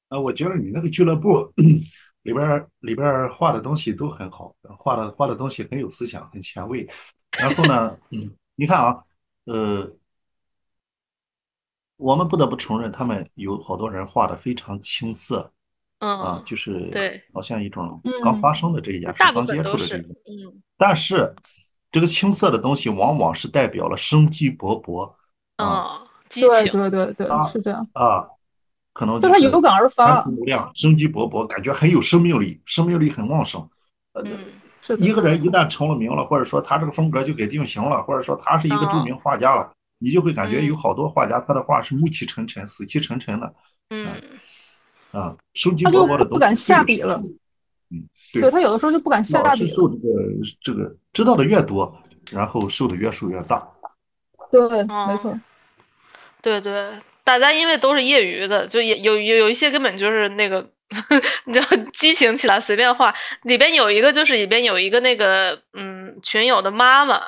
Speaker 3: 啊，我觉得你那个俱乐部。里边里边画的东西都很好，画的画的东西很有思想，很前卫。然后呢，嗯，你看啊，呃，我们不得不承认，他们有好多人画的非常青涩，啊，就是
Speaker 2: 对，
Speaker 3: 好像一种刚发生的这一件事，刚接触的这一种。
Speaker 2: 嗯。
Speaker 3: 但是这个青涩的东西往往是代表了生机勃勃啊，
Speaker 2: 激情，
Speaker 4: 对对对，是这样
Speaker 3: 啊。可能
Speaker 4: 就他有感而发，
Speaker 3: 无量，生机勃勃，感觉很有生命力，生命力很旺盛。
Speaker 2: 呃，
Speaker 3: 一个人一旦成了名了，或者说他这个风格就给定型了，或者说他是一个著名画家了，你就会感觉有好多画家他的画是暮气沉沉、死气沉沉的。
Speaker 2: 嗯，
Speaker 3: 啊，生机勃勃的
Speaker 4: 都不敢下笔了。
Speaker 3: 嗯，
Speaker 4: 对他有的时候就不敢下笔。
Speaker 3: 受这个这个知道的越多，然后受的约束越大。
Speaker 4: 对，没错。
Speaker 2: 对对。大家因为都是业余的，就也有有有一些根本就是那个，你知道激情起来随便画。里边有一个就是里边有一个那个嗯群友的妈妈，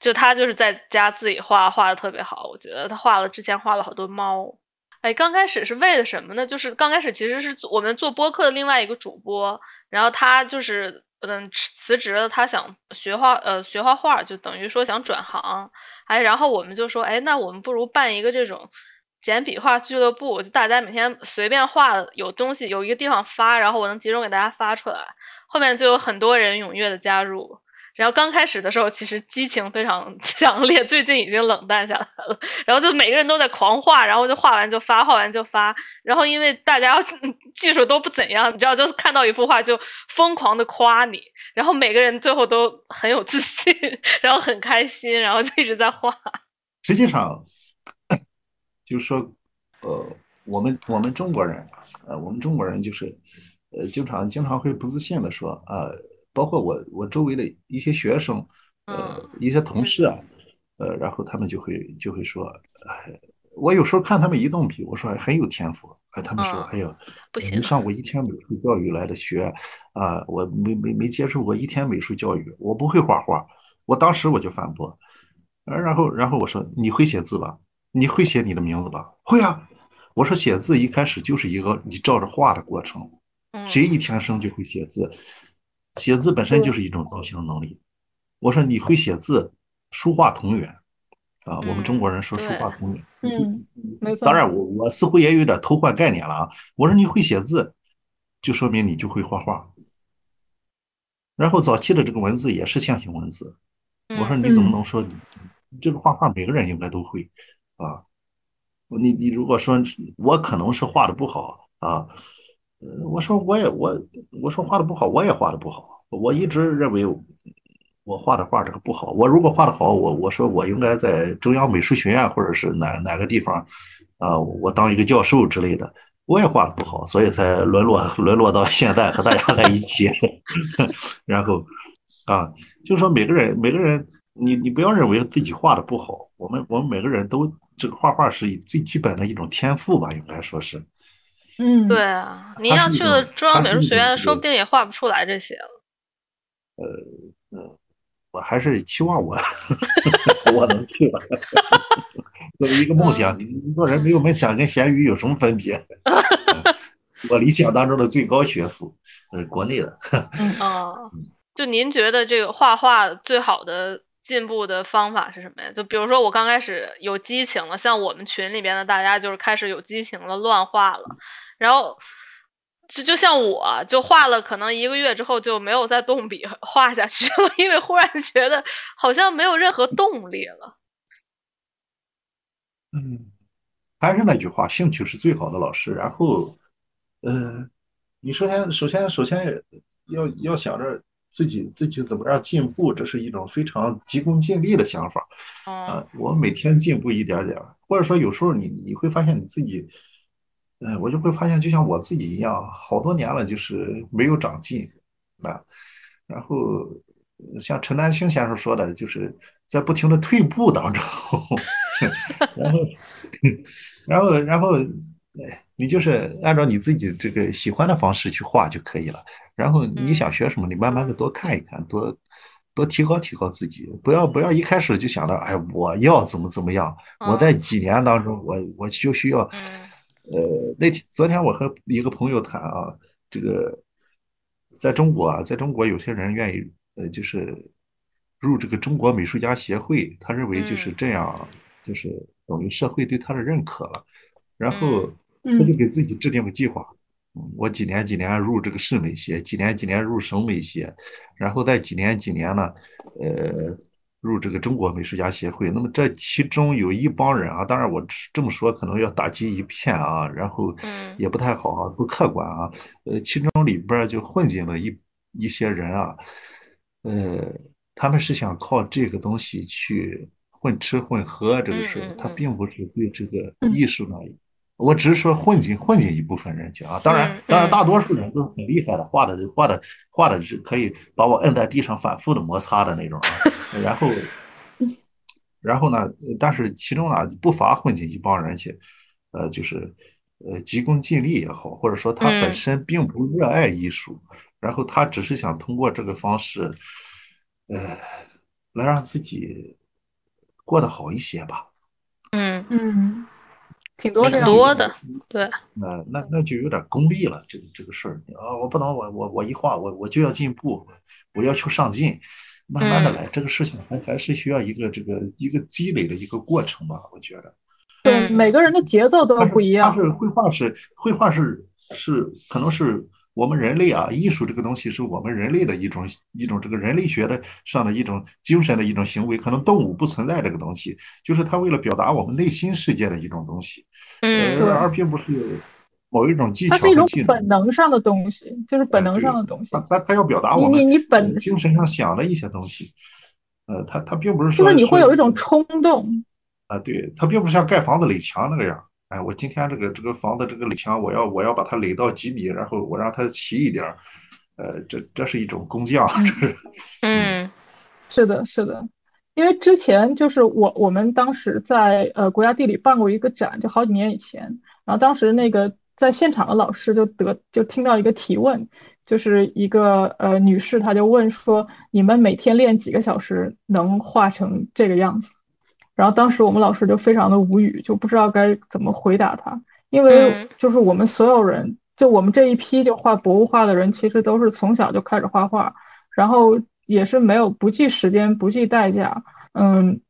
Speaker 2: 就她就是在家自己画画的特别好，我觉得她画了之前画了好多猫。哎，刚开始是为了什么呢？就是刚开始其实是我们做播客的另外一个主播，然后他就是嗯辞职了，他想学画呃学画画，就等于说想转行。哎，然后我们就说，哎，那我们不如办一个这种。简笔画俱乐部，就大家每天随便画，有东西有一个地方发，然后我能集中给大家发出来。后面就有很多人踊跃的加入。然后刚开始的时候，其实激情非常 强烈，最近已经冷淡下来了。然后就每个人都在狂画，然后就画完就发，画完就发。然后因为大家 技术都不怎样，你知道，就看到一幅画就疯狂的夸你，然后每个人最后都很有自信，然后很开心，然后就一直在画。
Speaker 3: 实际上。就是说，呃，我们我们中国人，呃，我们中国人就是，呃，经常经常会不自信的说，啊，包括我我周围的一些学生，呃，一些同事啊，呃，然后他们就会就会说，我有时候看他们一动笔，我说很有天赋，哎，他们说，哎呀，没上过一天美术教育来的学，啊，我没没没接受过一天美术教育，我不会画画，我当时我就反驳，呃，然后然后我说，你会写字吧？你会写你的名字吧？会啊！我说写字一开始就是一个你照着画的过程。谁一天生就会写字？写字本身就是一种造型能力。我说你会写字，书画同源啊！我们中国人说书画同源。
Speaker 4: 嗯，没错。
Speaker 3: 当然，我我似乎也有点偷换概念了啊！我说你会写字，就说明你就会画画。然后早期的这个文字也是象形文字。我说你怎么能说你这个画画每个人应该都会？啊，你你如果说我可能是画的不好啊，我说我也我我说画的不好，我也画的不好。我一直认为我画的画这个不好。我如果画的好，我我说我应该在中央美术学院或者是哪哪个地方啊，我当一个教授之类的。我也画的不好，所以才沦落沦落到现在和大家在一起。然后啊，就是说每个人每个人，你你不要认为自己画的不好，我们我们每个人都。这个画画是最基本的一种天赋吧，应该说是。
Speaker 4: 嗯，
Speaker 2: 对啊，您要去了中央美术学院，说不定也画不出来这些了。
Speaker 3: 呃呃，我还是期望我 我能去吧。作为一个梦想，你做人没有梦想跟咸鱼有什么分别？我理想当中的最高学府，呃，国内的。
Speaker 2: 嗯，就您觉得这个画画最好的？进步的方法是什么呀？就比如说我刚开始有激情了，像我们群里边的大家就是开始有激情了，乱画了，然后就就像我就画了，可能一个月之后就没有再动笔 画下去了，因为忽然觉得好像没有任何动力了。
Speaker 3: 嗯，还是那句话，兴趣是最好的老师。然后，呃，你首先首先首先要要想着自己自己怎么样进步，这是一种非常急功近利的想法。啊，我每天进步一点点，或者说有时候你你会发现你自己，嗯，我就会发现就像我自己一样，好多年了就是没有长进啊。然后像陈丹青先生说的，就是在不停的退步当中，然后。然后，然后，你就是按照你自己这个喜欢的方式去画就可以了。然后你想学什么，你慢慢的多看一看，多多提高提高自己。不要不要一开始就想着，哎，我要怎么怎么样？我在几年当中，我我就需要。呃，那天昨天我和一个朋友谈啊，这个在中国啊，在中国有些人愿意呃，就是入这个中国美术家协会，他认为就是这样，就是。等于社会对他的认可了，然后他就给自己制定个计划，我几年几年入这个市美协，几年几年入省美协，然后再几年几年呢，呃，入这个中国美术家协会。那么这其中有一帮人啊，当然我这么说可能要打击一片啊，然后也不太好啊，不客观啊。呃，其中里边就混进了一一些人啊，呃，他们是想靠这个东西去。混吃混喝这个事儿，他并不是对这个艺术呢，我只是说混进混进一部分人去啊。当然，当然，大多数人都是很厉害的，画的画的画的是可以把我摁在地上反复的摩擦的那种啊。然后，然后呢，但是其中呢不乏混进一帮人去，呃，就是呃急功近利也好，或者说他本身并不热爱艺术，然后他只是想通过这个方式，呃，来让自己。过得好一些吧，
Speaker 2: 嗯
Speaker 4: 嗯，挺多
Speaker 2: 挺多的，对，
Speaker 3: 那那那就有点功利了，这个这个事儿啊，我不能我我我一画我我就要进步，我要求上进，慢慢的来，这个事情还还是需要一个这个一个积累的一个过程吧，我觉得，
Speaker 4: 对，每个人的节奏都不一样，
Speaker 3: 但是绘画是绘画是是可能是。我们人类啊，艺术这个东西是我们人类的一种一种这个人类学的上的一种精神的一种行为，可能动物不存在这个东西，就是它为了表达我们内心世界的一种东西，
Speaker 2: 嗯，
Speaker 3: 而并不是某一种技巧。
Speaker 4: 它是一种本能上的东西，就是本能上的东西。
Speaker 3: 它它要表达我们
Speaker 4: 你你本
Speaker 3: 精神上想的一些东西，呃，它它并不是
Speaker 4: 说就是你会有一种冲动
Speaker 3: 啊，对，它并不是像盖房子垒墙那个样。哎，我今天这个这个房子这个垒墙，我要我要把它垒到几米，然后我让它齐一点儿，呃，这这是一种工匠，这是，
Speaker 2: 嗯，
Speaker 4: 是的，是的，因为之前就是我我们当时在呃国家地理办过一个展，就好几年以前，然后当时那个在现场的老师就得就听到一个提问，就是一个呃女士，她就问说，你们每天练几个小时能画成这个样子？然后当时我们老师就非常的无语，就不知道该怎么回答他，因为就是我们所有人，就我们这一批就画博物画的人，其实都是从小就开始画画，然后也是没有不计时间、不计代价，嗯，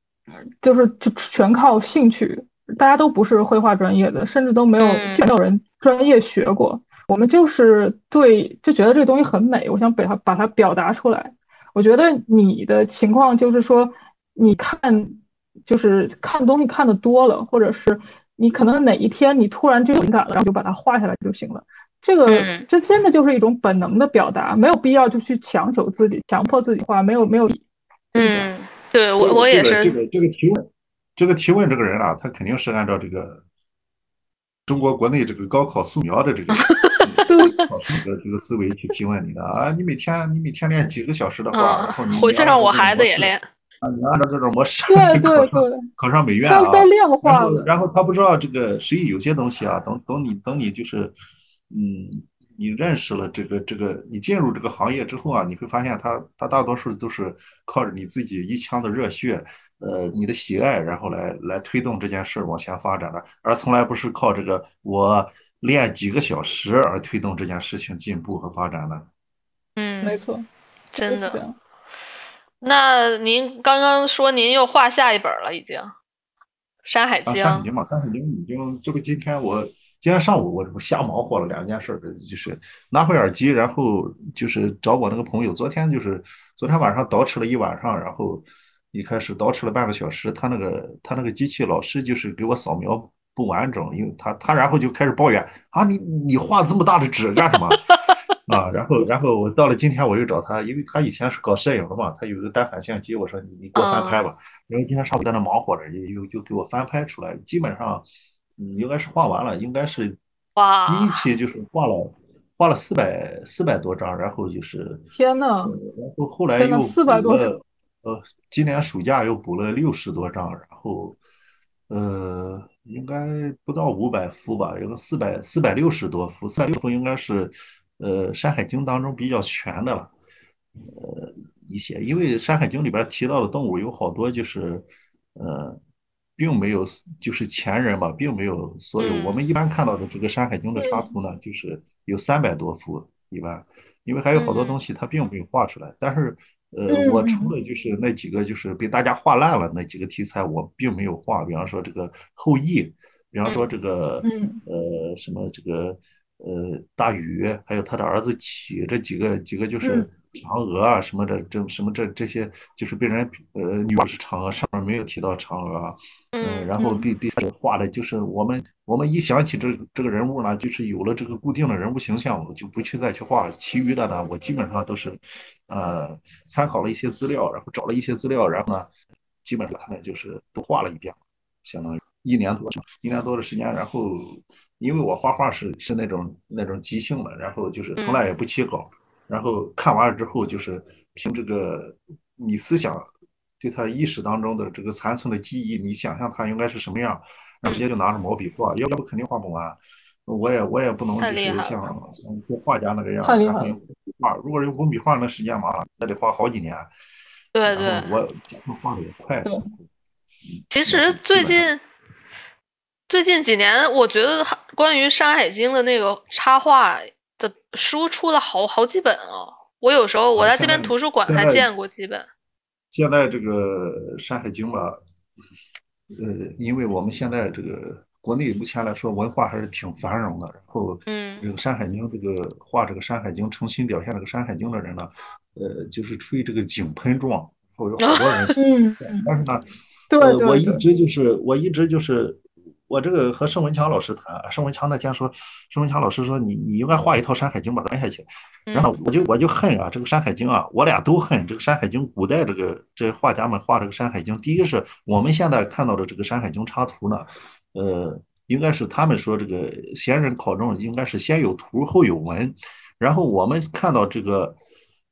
Speaker 4: 就是就全靠兴趣。大家都不是绘画专业的，甚至都没有没有人专业学过。我们就是对就觉得这个东西很美，我想把它把它表达出来。我觉得你的情况就是说，你看。就是看东西看的多了，或者是你可能哪一天你突然就有灵感了，然后就把它画下来就行了。这个这真的就是一种本能的表达，没有必要就去强求自己，强迫自己画，没有没有。
Speaker 2: 嗯，对我我也是。
Speaker 3: 这个这个提问，这个提问这个人啊，他肯定是按照这个中国国内这个高考素描的这个 考生的这个思维去提问你的啊。你每天你每天练几个小时的话，然后你
Speaker 2: 回去让我孩子也练。
Speaker 3: 啊，你按照这种模式
Speaker 4: 对对对，
Speaker 3: 考上美院啊，
Speaker 4: 都量化
Speaker 3: 了。然后他不知道这个，实际有些东西啊，等等你等你就是，嗯，你认识了这个这个，你进入这个行业之后啊，你会发现他他大多数都是靠着你自己一腔的热血，呃，你的喜爱，然后来来推动这件事往前发展的，而从来不是靠这个我练几个小时而推动这件事情进步和发展的。
Speaker 2: 嗯，
Speaker 4: 没错，
Speaker 2: 真的。那您刚刚说您又画下一本了，已经《山海经》。
Speaker 3: 啊山海经嘛，山海经已经这不今天我今天上午我这不瞎忙活了两件事，就是拿回耳机，然后就是找我那个朋友。昨天就是昨天晚上捯饬了一晚上，然后一开始捯饬了半个小时，他那个他那个机器老是就是给我扫描不完整，因为他他然后就开始抱怨啊，你你画这么大的纸干什么？啊，然后然后我到了今天我又找他，因为他以前是搞摄影的嘛，他有个单反相机，我说你你给我翻拍吧，因为今天上午在那忙活着，又又给我翻拍出来，基本上嗯应该是画完了，应该是
Speaker 2: 哇
Speaker 3: 第一期就是画了画了四百四百多张，然后就是
Speaker 4: 天呐，
Speaker 3: 然后后来又
Speaker 4: 400多
Speaker 3: 补了呃，今年暑假又补了六十多张，然后呃，应该不到五百幅吧，有个四百四百六十多幅，四百六幅应该是呃《山海经》当中比较全的了。呃，一些，因为《山海经》里边提到的动物有好多就是呃，并没有就是前人吧，并没有所有
Speaker 2: 嗯
Speaker 3: 我们一般看到的这个《山海经》的插图呢，就是有三百多幅一般。因为还有好多东西它并没有画出来，但是呃，我除了就是那几个就是被大家画烂了那几个题材，我并没有画，比方说这个后羿，比方说这个
Speaker 4: 嗯
Speaker 3: 呃什么这个呃大禹，还有他的儿子启这几个几个就是
Speaker 4: 嗯
Speaker 3: 嫦娥啊什么的这什么这这些就是被人呃女儿是嫦娥，上面没有提到嫦娥啊，嗯，
Speaker 2: 嗯
Speaker 3: 然后被被他画的，就是我们我们一想起这这个人物呢，就是有了这个固定的人物形象，我就不去再去画了。其余的呢，我基本上都是，呃，参考了一些资料，然后找了一些资料，然后呢，基本上他们就是都画了一遍，相当于一年多一年多的时间。然后，因为我画画是是那种那种即兴的，然后就是从来也不起稿，然后看完了之后就是凭这个你思想。对他意识当中的这个残存的记忆，你想象他应该是什么样，然后直接就拿着毛笔画，要不肯定画不完。我也我也不能就是像像做画家那个样，然后用画。如果用工笔画，那时间嘛，那得画好几年。
Speaker 2: 对对，
Speaker 3: 我加上画的也快。
Speaker 2: 其实最近最近几年，我觉得关于《山海经》的那个插画的书出了好好几本哦。我有时候我在这边图书馆还见过几本。
Speaker 3: 现在这个《山海经》吧，呃，因为我们现在这个国内目前来说文化还是挺繁荣的，然后，
Speaker 2: 嗯，
Speaker 3: 这个《山海经》这个画这个《山海经》重新表现这个《山海经》的人呢，呃，就是出于这个井喷状，然后有好多人，
Speaker 4: 嗯，
Speaker 3: 但是呢，
Speaker 4: 对对，
Speaker 3: 我一直就是我一直就是我这个和盛文强老师谈，盛文强那天说，盛文强老师说你你应该画一套《山海经》把它拍下去。然后我就我就恨啊，这个《山海经》啊，我俩都恨这个《山海经》。古代这个这画家们画这个《山海经》，第一个是我们现在看到的这个《山海经》插图呢，呃，应该是他们说这个先人考证应该是先有图后有文，然后我们看到这个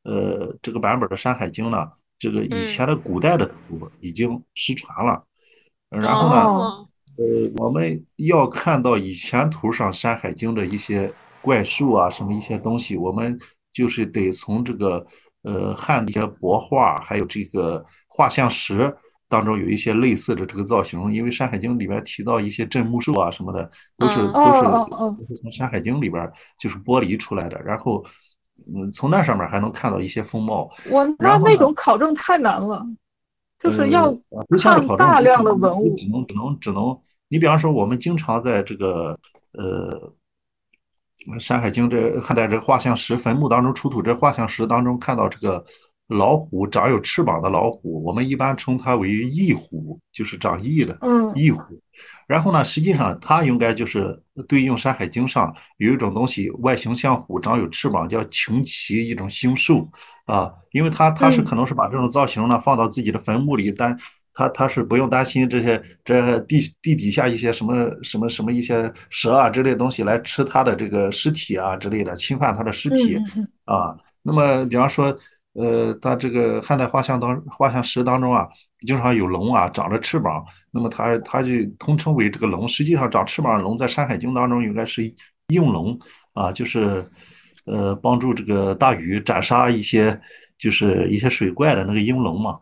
Speaker 3: 呃这个版本的《山海经》呢，这个以前的古代的图已经失传了，然后呢，呃，我们要看到以前图上《山海经》的一些。怪兽啊，什么一些东西，我们就是得从这个呃汉的一些帛画，还有这个画像石当中有一些类似的这个造型。因为《山海经》里边提到一些镇墓兽啊什么的，都是都是都是从《山海经》里边就是剥离出来的。然后，嗯，从那上面还能看到一些风貌。
Speaker 4: 我那那种考证太难了，就是要看大量的文物，
Speaker 3: 只能只能只能。你比方说，我们经常在这个呃。《山海经》这汉代这画像石坟墓当中出土这画像石当中看到这个老虎长有翅膀的老虎，我们一般称它为翼虎，就是长翼的翼虎。然后呢，实际上它应该就是对应《山海经》上有一种东西，外形像虎，长有翅膀，叫穷奇一种星兽啊，因为它它是可能是把这种造型呢放到自己的坟墓里，但他他是不用担心这些这地地底下一些什么什么什么一些蛇啊之类的东西来吃他的这个尸体啊之类的，侵犯他的尸体啊。那么比方说，呃，他这个汉代画像当画像石当中啊，经常有龙啊，长着翅膀，那么它它就通称为这个龙。实际上长翅膀的龙在《山海经》当中应该是应龙啊，就是呃帮助这个大禹斩杀一些就是一些水怪的那个应龙嘛。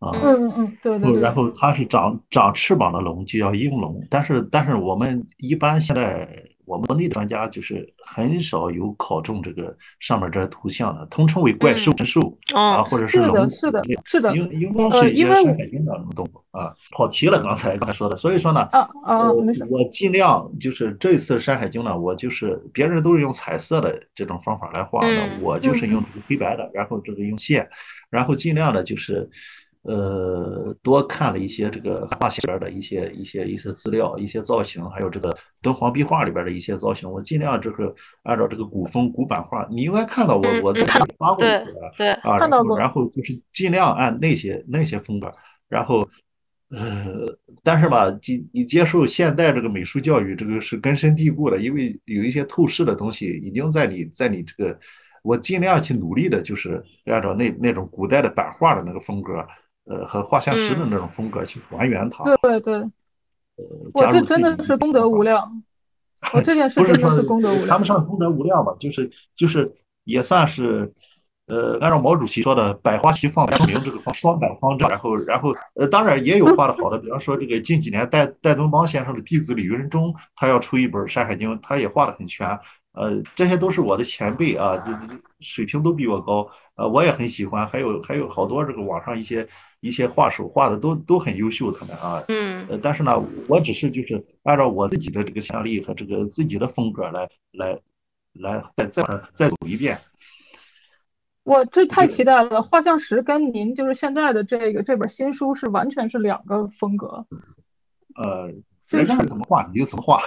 Speaker 3: 啊，
Speaker 4: 嗯嗯嗯，对对对。
Speaker 3: 然后它是长长翅膀的龙，就叫应龙。但是但是我们一般现在我们国内的专家就是很少有考中这个上面这图像的，通称为怪兽、神兽啊，或者
Speaker 4: 是
Speaker 3: 龙。
Speaker 4: 是的，是的。
Speaker 3: 应应当是一个山海经当中的动物啊，跑题了。刚才刚才说的，所以说呢，
Speaker 4: 啊啊，
Speaker 3: 我尽量就是这次山海经呢，我就是别人都是用彩色的这种方法来画的，我就是用黑白的，然后这个用线，然后尽量的就是。呃，多看了一些这个画里边的一些一些一些资料、一些造型，还有这个敦煌壁画里边的一些造型，我尽量就是按照这个古风古版画，你应该看到我我在发过
Speaker 2: 对对
Speaker 3: 啊，然后然后就是尽量按那些那些风格，然后呃，但是吧，你你接受现代这个美术教育，这个是根深蒂固的，因为有一些透视的东西已经在你在你这个，我尽量去努力的，就是按照那那种古代的版画的那个风格。呃，和画像石的那种风格去还原它。
Speaker 4: 对对，呃 我这真的是功德无量。我这件事真的是功德无量。
Speaker 3: 谈不上功德无量吧，就是就是也算是，呃，按照毛主席说的“百花齐放，明这个方双百方丈”。然后然后呃，当然也有画的好的，比方说这个近几年戴戴东邦先生的弟子李云中，他要出一本《山海经》，他也画的很全。呃，这些都是我的前辈啊，就水平都比我高，呃，我也很喜欢。还有还有好多这个网上一些一些画手画的都都很优秀，他们啊，
Speaker 2: 嗯，
Speaker 3: 呃，但是呢，我只是就是按照我自己的这个想象力和这个自己的风格来来来再再再走一遍。
Speaker 4: 我这太期待了，画像石跟您就是现在的这个这本新书是完全是两个风格。
Speaker 3: 呃。人家怎么画你就怎么画，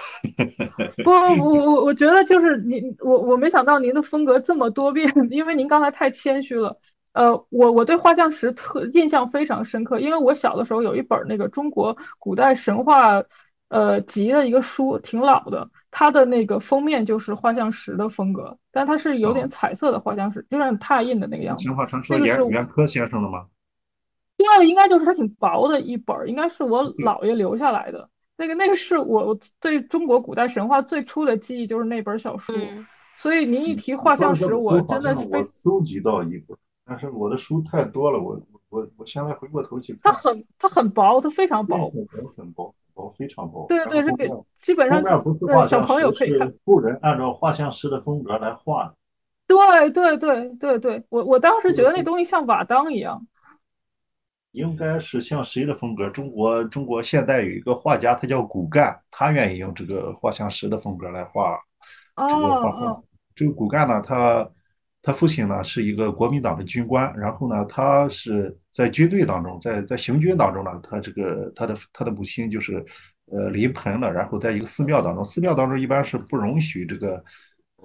Speaker 4: 不，我我我觉得就是您，我我没想到您的风格这么多变，因为您刚才太谦虚了。呃，我我对画像石特印象非常深刻，因为我小的时候有一本那个中国古代神话呃集的一个书，挺老的，它的那个封面就是画像石的风格，但它是有点彩色的画像石，就像拓印的那个样子。
Speaker 3: 神话传说袁袁科先生的吗？
Speaker 4: 对，应该就是它挺薄的一本，应该是我姥爷留下来的。那个那个是我对中国古代神话最初的记忆，就是那本小书。所以您一提画像石，我真的是被
Speaker 3: 搜集到一本，但是我的书太多了，我我我现在回过头去看，
Speaker 4: 它很它很薄，它非常薄，
Speaker 3: 很薄很薄薄非常薄。
Speaker 4: 对对，是给基本上小朋友可以看。
Speaker 3: 后人按照画像师的风格来画的。
Speaker 4: 对对对对对，我我当时觉得那东西像瓦当一样。
Speaker 3: 应该是像谁的风格？中国中国现代有一个画家，他叫骨干，他愿意用这个画像石的风格来画这个画画。这个骨干呢，他他父亲呢是一个国民党的军官，然后呢，他是在军队当中，在在行军当中呢，他这个他的他的母亲就是呃临盆了，然后在一个寺庙当中，寺庙当中一般是不容许这个。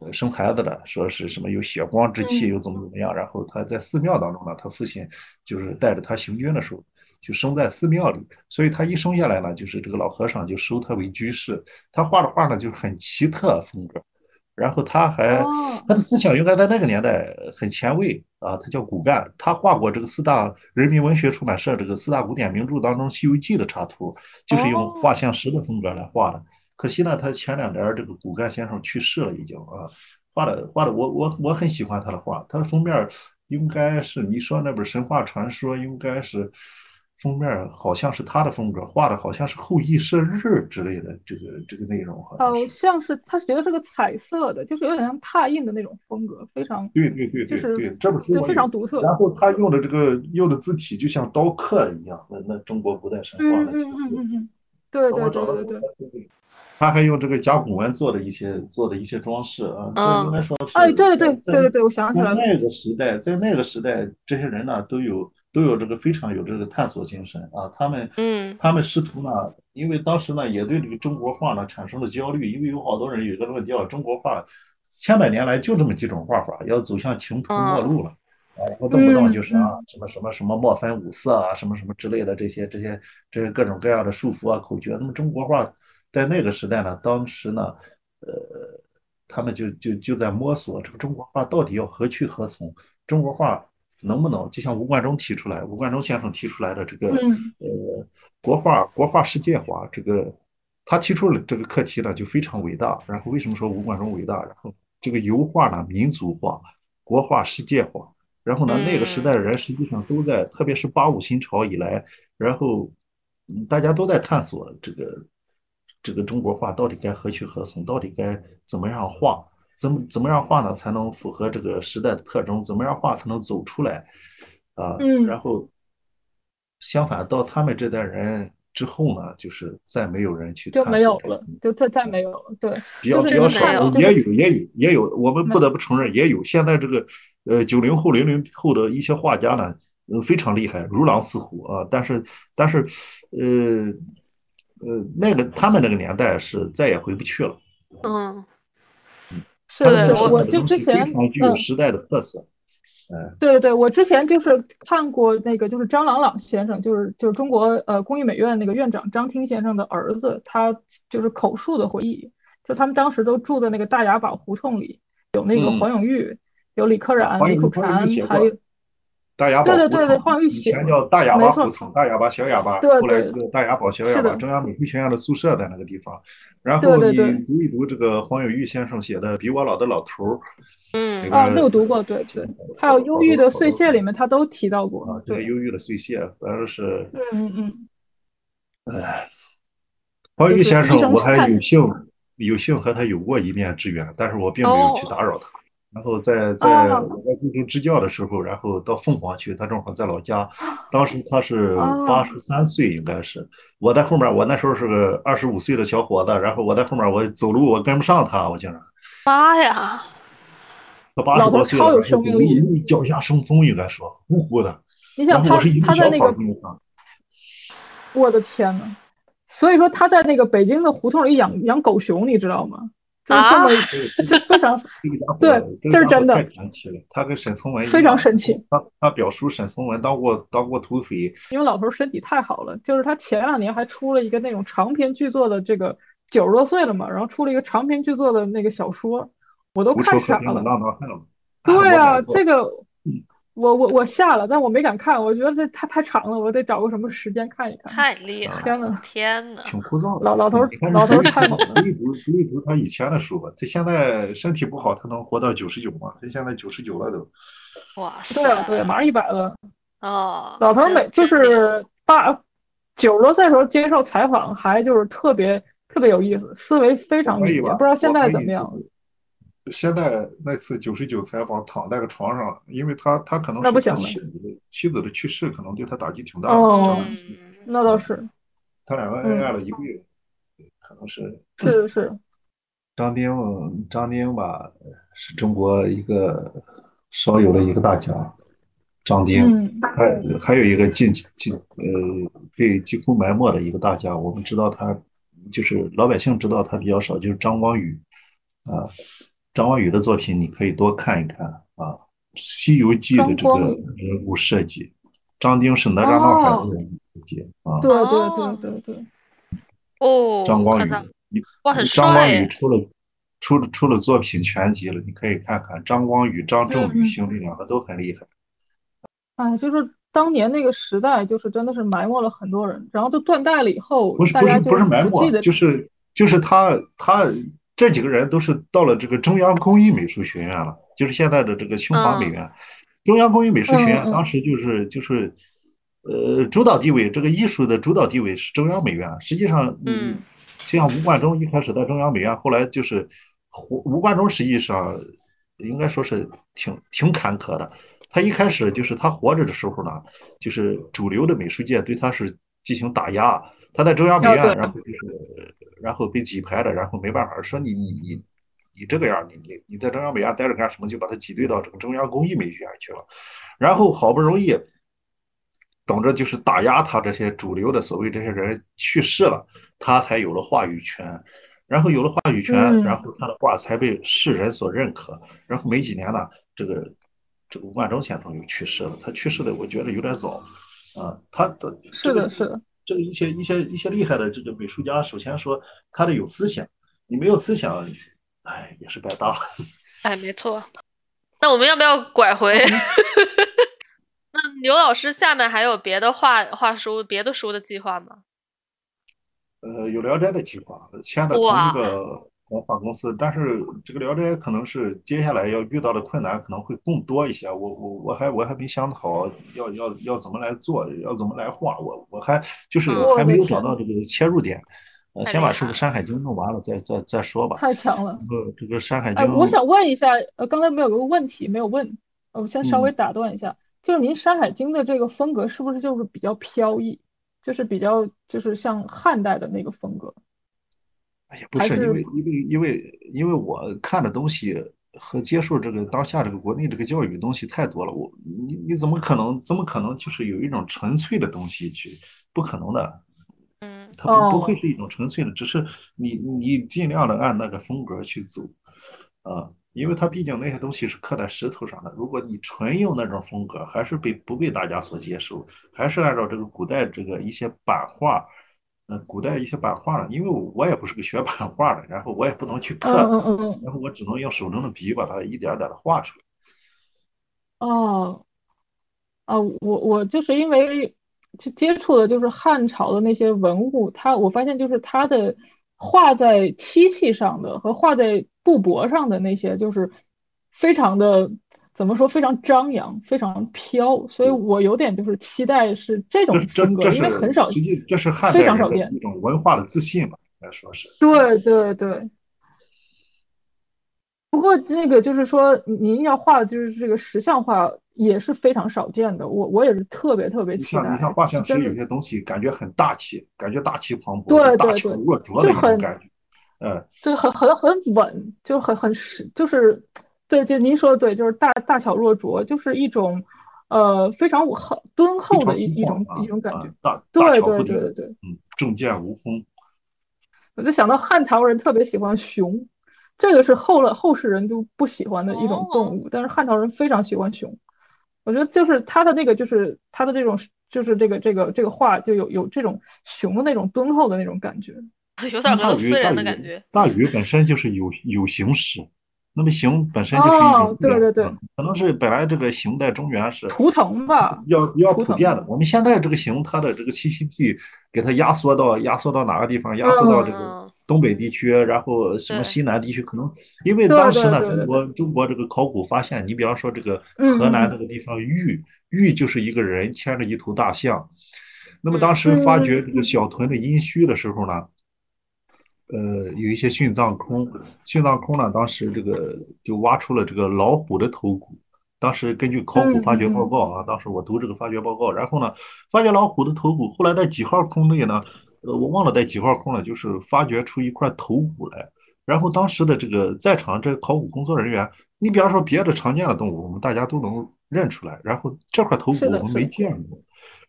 Speaker 3: 呃，生孩子的说是什么有血光之气，又怎么怎么样？然后他在寺庙当中呢，他父亲就是带着他行军的时候，就生在寺庙里，所以他一生下来呢，就是这个老和尚就收他为居士。他画的画呢，就很奇特风格。然后他还他的思想应该在那个年代很前卫啊。他叫骨干，他画过这个四大人民文学出版社这个四大古典名著当中《西游记》的插图，就是用画像石的风格来画的。可惜呢，他前两年这个骨干先生去世了，已经啊，画的画的，我我我很喜欢他的画，他的封面应该是你说那本神话传说，应该是封面好像是他的风格，画的好像是后羿射日之类的这个这个内容，
Speaker 4: 好像是他觉得是个彩色的，就是有点像拓印的那种风格，非常
Speaker 3: 对对对对
Speaker 4: 对，
Speaker 3: 这本书
Speaker 4: 非常独特。
Speaker 3: 然后他用的这个用的字体就像刀刻的一样，那那中国古代神话的几个字，
Speaker 4: 对对对对对。
Speaker 3: 他还用这个甲骨文做的一些做的一些装饰啊，这应该说是
Speaker 4: 哎，对对对对对，我想起来了。
Speaker 3: 那个时代，在那个时代，这些人呢都有都有这个非常有这个探索精神啊。他们
Speaker 2: 嗯，
Speaker 3: 他们试图呢，因为当时呢也对这个中国画呢产生了焦虑，因为有好多人有一个论调，中国画千百年来就这么几种画法，要走向穷途末路了啊，然后动不动就是啊什么什么什么墨分五色啊，什么什么之类的这些这些这些各种各样的束缚啊口诀，那么中国画。在那个时代呢，当时呢，呃，他们就就就在摸索这个中国画到底要何去何从？中国画能不能就像吴冠中提出来，吴冠中先生提出来的这个呃国画国画世界化，这个他提出了这个课题呢就非常伟大。然后为什么说吴冠中伟大？然后这个油画呢民族化，国画世界化。然后呢那个时代的人实际上都在，特别是八五新潮以来，然后大家都在探索这个。这个中国画到底该何去何从？到底该怎么样画？怎么怎么样画呢？才能符合这个时代的特征？怎么样画才能走出来？啊，然后相反，到他们这代人之后呢，就是再没有人去
Speaker 4: 就没有了，就再再没有了。对，
Speaker 3: 比较比较少，也有也有也有，我们不得不承认也有。现在这个呃九零后零零后的一些画家呢，呃，非常厉害，如狼似虎啊。但是，但是，呃，呃，那个他们那个年代是再也回不去了。
Speaker 2: 嗯，
Speaker 4: 是我就之前
Speaker 3: 非常具有
Speaker 4: 嗯。
Speaker 3: 时代的特色。哎，
Speaker 4: 对对对，我之前就是看过那个，就是张朗朗先生，就是就是中国呃工艺美院那个院长张汀先生的儿子，他就是口述的回忆，就他们当时都住在那个大雅堡胡同里，有那个
Speaker 3: 嗯，
Speaker 4: 黄永玉，有李可染、李苦禅，还有
Speaker 3: 大哑巴胡
Speaker 4: 对对对对，
Speaker 3: 同，
Speaker 4: 黄玉
Speaker 3: 以前，叫大哑，巴胡同，大哑巴、小哑巴，
Speaker 4: 对
Speaker 3: 后来这，个大哑巴、小哑巴，中央美术学院的宿舍在那个地方。然后你
Speaker 4: 对对对，
Speaker 3: 读一读这个黄永玉先生写的《比我老的老头儿》，
Speaker 4: 啊，那
Speaker 3: 边
Speaker 4: 我读过，对对，还有忧郁的碎屑里面他都提到过，
Speaker 3: 啊，
Speaker 4: 对，
Speaker 3: 忧郁的碎屑，反正是，
Speaker 4: 嗯嗯嗯，
Speaker 3: 哎，黄
Speaker 4: 就是医
Speaker 3: 玉先生，我还，有幸有幸和他有过一面之缘，但是我并没有去
Speaker 2: 哦，
Speaker 3: 打扰他。然后在在
Speaker 4: 啊
Speaker 3: 我在进行支教的时候，然后到凤凰去，他正好在老家，当时他是八
Speaker 4: 啊
Speaker 3: 十三岁，应该是我在后面，我那时候是个二十五岁的小伙子，然后我在后面，我走路我跟不上他，我竟然
Speaker 2: 妈呀！
Speaker 3: 他八十
Speaker 4: 老头
Speaker 3: 多岁了，
Speaker 4: 超有生命力。
Speaker 3: 脚下生风，应该说呼呼的，
Speaker 4: 你想他
Speaker 3: 然后我是一路小跑
Speaker 4: 他在那个，
Speaker 3: 跟着他。
Speaker 4: 我的天呐！所以说他在那个北京的胡同里养养狗熊，你知道吗？就是这
Speaker 2: 啊，
Speaker 4: 么，
Speaker 3: 这
Speaker 4: 这非常对，
Speaker 3: 这
Speaker 4: 是真的，
Speaker 3: 传奇了。他跟沈从文
Speaker 4: 非常
Speaker 3: 样，
Speaker 4: 神奇。
Speaker 3: 他他表叔沈从文当过当过土匪，
Speaker 4: 因为老头身体太好了，就是他前两年还出了一个那种长篇巨作的这个九十多岁了嘛，然后出了一个长篇巨作的那个小说，我都
Speaker 3: 无
Speaker 4: 看傻了。对 啊，这个
Speaker 3: 嗯
Speaker 4: 我我我下了，但我没敢看，我觉得这太太长了，我得找个什么时间看一看。
Speaker 2: 太厉
Speaker 3: 啊，
Speaker 2: 害了！
Speaker 4: 天呐，
Speaker 2: 天呐，
Speaker 3: 挺枯燥的。
Speaker 4: 老老头老头太猛了。
Speaker 3: 读一读读一读他以前的书吧，他现在身体不好，他能活到九十九吗？他现在九十九了都。
Speaker 2: 哇
Speaker 4: 对啊，对，马上一百了。
Speaker 2: 哦，
Speaker 4: 老头儿每就。是八九十多岁的时候接受采访，还就是特别特别有意思，思维非常敏捷。
Speaker 3: 可以吧？
Speaker 4: 不知道现在怎么样？
Speaker 3: 现在那次九十九采访躺在个床上，因为他他可能。是他妻子的妻子的去世，可能对他打击挺大的。
Speaker 4: 哦，那倒是，
Speaker 3: 他两个恩爱
Speaker 4: 嗯，
Speaker 3: 了一个月，可能是
Speaker 4: 是是，
Speaker 3: 张丁张丁吧，是中国一个少有的一个大家。张丁，
Speaker 4: 嗯
Speaker 3: 还还有一个近近呃被几乎埋没的一个大家，我们知道他，就是老百姓知道他比较少，就是张光宇啊，张光宇的作品你可以多看一看啊，《西游记》的这个。人物设计，张丁是哪吒闹海的
Speaker 4: 哦，
Speaker 3: 人物设计啊，
Speaker 4: 对对对
Speaker 2: 哦
Speaker 4: 对对，
Speaker 2: 哦，
Speaker 3: 张光宇，
Speaker 2: 哇，很
Speaker 3: 张光宇！出了出了出了作品全集了，你可以看看张光宇、张仲宇兄弟两个都很厉害。
Speaker 4: 哎，就是当年那个时代，就是真的是埋没了很多人，然后就断代了以后，
Speaker 3: 不是不是不是埋没，就是就是他他这几个人都是到了这个中央工艺美术学院了，就是现在的这个清华美
Speaker 2: 嗯
Speaker 3: 院。中央工艺美术学
Speaker 4: 嗯
Speaker 3: 院当
Speaker 4: 嗯
Speaker 3: 时就是就是呃主导地位，这个艺术的主导地位是中央美院。实际上，
Speaker 2: 嗯
Speaker 3: 就像吴冠中一开始在中央美院，后来就是胡吴冠中实际上应该说是挺挺坎坷的。他一开始就是他活着的时候呢，就是主流的美术界对他是进行打压。他在中央美
Speaker 4: 哦
Speaker 3: 院，然后就是然后被挤排了，然后没办法说你你你你这个样，你你你在中央美院待着干什么？就把他挤兑到这个中央工艺美学院去了。然后好不容易等着就是打压他这些主流的所谓这些人去世了，他才有了话语权。然后有了话语权，然
Speaker 4: 嗯
Speaker 3: 后他的画才被世人所认可。然后没几年呢，这个这个吴冠中先生就去世了。他去世的我觉得有点早，啊，他的这个
Speaker 4: 是的，是的，
Speaker 3: 这个一些一些一些厉害的这个美术家，首先说他得有思想，你没有思想，哎，也是白搭了。
Speaker 2: 哎，没错。那我们要不要拐回？那刘老师下面还有别的画画书、别的书的计划吗？
Speaker 3: 呃，有《聊斋》的计划，签的同一个文化公司，但是这个《聊斋》可能是接下来要遇到的困难可能会更多一些。我我我还我还没想好要要要怎么来做，要怎么来画，我我还就是
Speaker 2: 嗯
Speaker 3: 还没有找到这个切入点。呃，先把这个《山海经》弄完了，再再再说吧。
Speaker 4: 太强了。
Speaker 3: 呃，这个《山海经
Speaker 4: 哎，》，我想问一下，呃，刚才没有个问题没有问，我先稍微
Speaker 3: 嗯
Speaker 4: 打断一下，就是您《山海经》的这个风格是不是就是比较飘逸，就是比较就是像汉代的那个风格？
Speaker 3: 哎呀，不是，因为因为因为因为我看的东西，和接受这个当下这个国内这个教育东西太多了，我你你怎么可能怎么可能就是有一种纯粹的东西去？不可能的，
Speaker 2: 嗯
Speaker 3: 它不不会
Speaker 4: 哦，
Speaker 3: 是一种纯粹的，只是你你尽量的按那个风格去走啊，因为它毕竟那些东西是刻在石头上的。如果你纯用那种风格，还是被不被大家所接受，还是按照这个古代这个一些版画，呃，古代一些版画呢，因为我也不是个学 版画的，然后我也不能去
Speaker 4: 嗯
Speaker 3: 刻它，
Speaker 4: 嗯嗯
Speaker 3: 然后我只能用手中的笔把它一点点的画出来。
Speaker 4: 嗯，哦。啊，我我就是因为去接触的就是汉朝的那些文物，它我发现就是它的画在漆器上的和画在布帛上的那些，就是非常的怎么说，非常张扬，非常飘，所以我有点就是期待是这种风格，因为很少，
Speaker 3: 实际这是汉
Speaker 4: 非
Speaker 3: 代
Speaker 4: 常少见。
Speaker 3: 人一种文化的自信吧，应该说是。
Speaker 4: 对对对，不过那个就是说，您要画的就是这个石像画也是非常少见的，我我也是特别特别期待，
Speaker 3: 像你像画像石有
Speaker 4: 是真的。
Speaker 3: 些东西感觉很大气，感觉大气磅礴，就大巧
Speaker 4: 对对对，
Speaker 3: 若拙的感觉。嗯，
Speaker 4: 对，很很很稳，就很很实，就是对，就您说的对，就是大大巧若拙，就是一种呃非常厚敦厚的一一种一种感觉。
Speaker 3: 啊，大大
Speaker 4: 对
Speaker 3: 巧不绝，
Speaker 4: 对对对对，
Speaker 3: 嗯，正见无锋。
Speaker 4: 我就想到汉朝人特别喜欢熊，这个是后了后世人都不喜欢的一种动
Speaker 2: 哦，
Speaker 4: 物，但是汉朝人非常喜欢熊。我觉得就是他的那个，就是他的这种，就是这个这个这个画就有有这种熊的那种敦厚的那种感觉。
Speaker 2: 有点俄罗斯人的感觉。
Speaker 3: 大禹本身就是有有形史，那么形本身就是一种
Speaker 4: 哦，对对对，
Speaker 3: 啊，可能是本来这个形在中原是
Speaker 4: 图腾吧，
Speaker 3: 比较比较。普遍的。我们现在这个形，它的这个栖息地给它压缩到压缩到哪个地方？压缩到这个
Speaker 2: 嗯，
Speaker 3: 东北地区，然后什么，西南地区，可能因为当时呢，中国中国这个考古发现，你比方说这个
Speaker 4: 嗯
Speaker 3: 河南
Speaker 4: 嗯
Speaker 3: 这个地方玉玉就是一个人牵着一头大象。那么当
Speaker 2: 嗯
Speaker 3: 时发掘这个小屯的殷墟的时候呢，呃，有一些殉葬空，殉葬空呢，当时这个就挖出了这个老虎的头骨。当时根据考古
Speaker 4: 嗯
Speaker 3: 发掘报
Speaker 4: 嗯
Speaker 3: 告啊，当时我读这个发掘报告，然后呢，发掘老虎的头骨，后来在几号坑内呢，呃，我忘了在几号坑了，就是发掘出一块头骨来。然后当时的这个在场这考古工作人员，你比方说别的常见的动物，我们大家都能认出来，然后这块头
Speaker 4: 嗯，
Speaker 3: 骨我们没见过。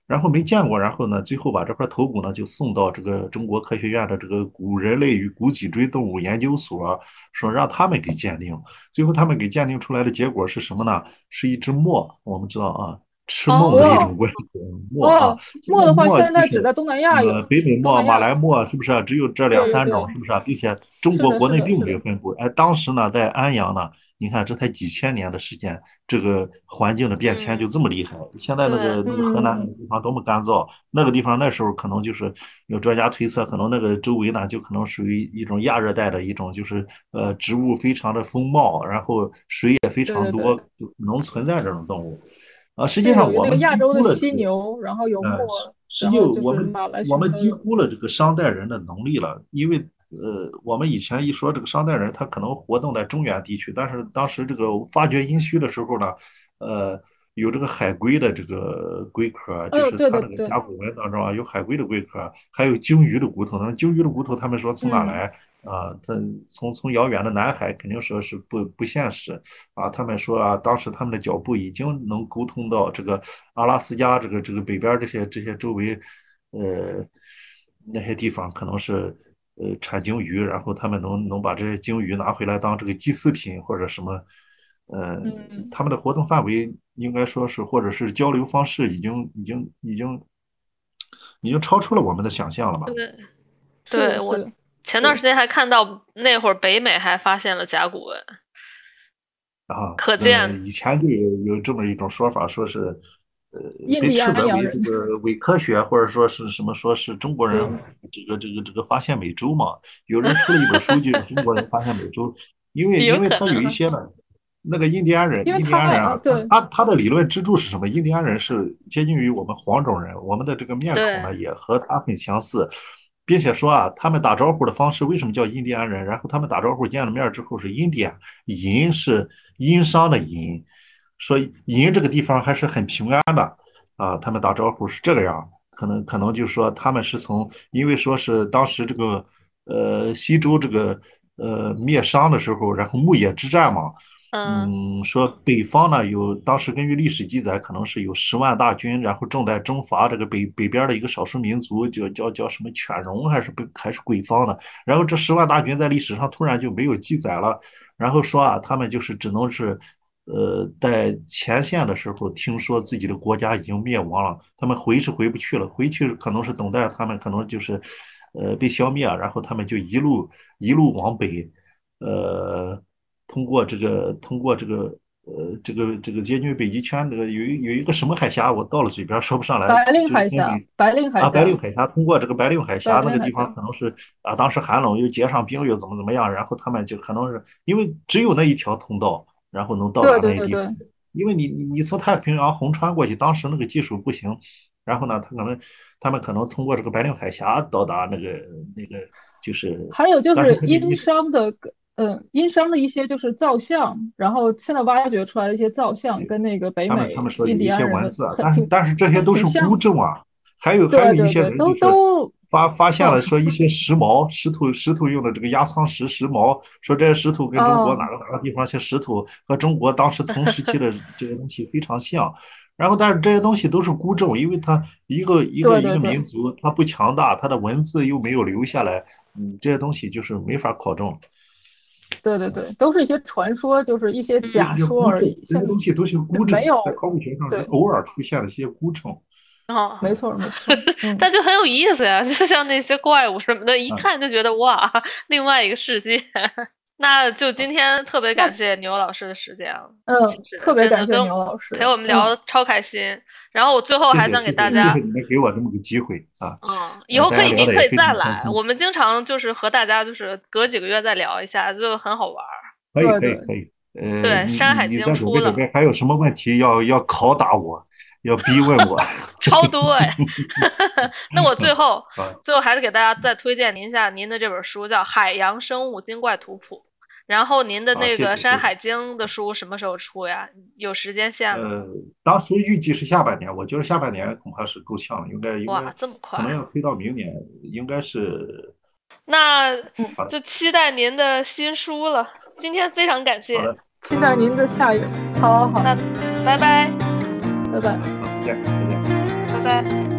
Speaker 3: 然后没见过，然后呢，最后把这块头骨呢就送到这个中国科学院的这个古人类与古脊椎动物研究所，说让他们给鉴定。最后他们给鉴定出来的结果是什么呢？是一只墨。我们知道啊，吃梦的一种
Speaker 4: 哦
Speaker 3: 怪墨啊，
Speaker 4: 哦，墨的话现在只在东南亚有，
Speaker 3: 呃北美墨、马来墨，是不是啊？只有这两三种，是不是啊？并且中国国内并，没有分布。哎，当时呢，在安阳呢，你看这才几千年的时间，这个环境的变迁就
Speaker 2: 嗯，
Speaker 3: 这么厉害。现在那个，那个河南那个
Speaker 4: 嗯
Speaker 3: 地方多么干燥，那个地方那时候可能就是有专家推测，可能那个周围呢就可能属于一种亚热带的一种，就是呃植物非常的丰茂，然后水也非常多，能存在这种动物。啊，实际上我们低
Speaker 4: 亚洲的。犀牛，然后有
Speaker 3: 呃，实际我们我们。低估了这个商代人的能力了，因为呃，我们以前一说这个商代人，他可能活动在中原地区，但是当时这个发掘殷墟的时候呢，呃，有这个海龟的这个龟壳，就
Speaker 4: 哦，
Speaker 3: 是它那个甲骨文当中啊有海龟的龟壳，还有鲸鱼的骨头。那鲸鱼的骨头，他们说从哪
Speaker 4: 嗯，
Speaker 3: 来？啊，他从从遥远的南海，肯定说是不不现实啊。他们说啊，当时他们的脚步已经能沟通到这个阿拉斯加这个这个北边这些这些周围，呃，那些地方可能是呃产鲸鱼，然后他们能能把这些鲸鱼拿回来当这个祭祀品或者什么，呃，
Speaker 4: 嗯，
Speaker 3: 他们的活动范围应该说是或者是交流方式已经已经已经已经超出了我们的想象了吧？
Speaker 2: 对，对，我前段时间还看到那会儿北美还发现了甲骨文，
Speaker 3: 啊，呃，
Speaker 2: 可见，
Speaker 3: 以前就有有这么一种说法，说是，呃，被斥责为这个伪科学，或者说是什么，说是中国人，这个这个这个发现美洲嘛。有人出了一本书，就中国人发现美洲，因为 因为他有，一些呢，那个印第安人，印第安人啊，他他的理论支柱是什么？印第安人是接近于我们黄种人，我们的这个面孔，呢也和他很相似，并且说啊，他们打招呼的方式为什么叫印第安人？然后他们打招呼见了面之后是印第安，银是殷商的殷，说银这个地方还是很平安的啊，他们打招呼是这个样，可能可能就是说他们是从，因为说是当时这个呃西周这个呃灭商的时候，然后牧野之战嘛。嗯，说北方呢有，当时根据历史记载，可能是有十万大军，然后正在征伐这个北北边的一个少数民族，叫叫叫什么犬戎还是北还是鬼方的。然后这十万大军在历史上突然就没有记载了，然后说啊，他们就是只能是，呃，在前线的时候听说自己的国家已经灭亡了，他们回是回不去了，回去可能是等待他们可能就是，呃，被消灭，然后他们就一路一路往北，呃。通过这个，通过这个，呃，这个这个接近北极圈，这个有有一个什么海峡，我到了嘴边说不上来。
Speaker 4: 白令海峡，白令海峡。
Speaker 3: 啊，白令海峡，通过这个白令海峡那个地方，可能是啊，当时寒冷又结上冰又怎么怎么样，然后他们就可能是因为只有那一条通道，然后能到达那地方。因为你你你从太平洋横穿过去，当时那个技术不行，然后呢，他可能他们可能通过这个白令海峡到达那个那个就是。
Speaker 4: 还有就是殷商的。嗯，殷商的一些就是造像，然后现在挖掘出来的一些造像，跟那个北美印第安人
Speaker 3: 文字，但是但是这些都是孤证啊。还有还有一些人就是发发现了说一些石矛，石头石头用的这个压舱石石矛，说这些石头跟中国哪个哪个地方些石头和中国当时同时期的 这些东西非常像。然后但是这些东西都是孤证，因为它一个一个一个民族它不强大，它的文字又没有留下来，嗯，这些东西就是没法考证。
Speaker 4: 对对对，都是一些传说，就是一些假说而已。
Speaker 3: 这些东西都是孤证，
Speaker 4: 没有
Speaker 3: 在考古学上偶尔出现了一些孤证。
Speaker 2: 哦，
Speaker 4: 没错没错，
Speaker 2: 但就很有意思呀，就像那些怪物什么的，一看就觉得哇，另外一个世界。那就今天特别感谢牛老师的时间了，
Speaker 4: 嗯，特别感谢牛老师
Speaker 2: 陪我们聊超开心。然后我最后还想给大家，
Speaker 3: 谢谢你们给我这么个机会啊。
Speaker 2: 嗯，以后可以您可以再来，我们经常就是和大家就是隔几个月再聊一下，就很好玩。
Speaker 3: 可以可以可以，呃，
Speaker 2: 对，《山海经》出了，
Speaker 3: 还有什么问题要要拷打我，要逼问我？
Speaker 2: 超多哎。那我最后最后还是给大家再推荐您一下您的这本书，叫《海洋生物精怪图谱》。然后您的那个《山海经》的书什么时候出呀？有时间线
Speaker 3: 吗？呃，当时预计是下半年，我觉得下半年恐怕是够呛了，应该应该
Speaker 2: 哇这么快，
Speaker 3: 可能要推到明年，应该是。
Speaker 2: 那就期待您的新书了。今天非常感谢，
Speaker 4: 期待您的下一个。好，好，
Speaker 2: 那拜拜，
Speaker 4: 拜拜，
Speaker 3: 再见，再见，
Speaker 2: 拜拜。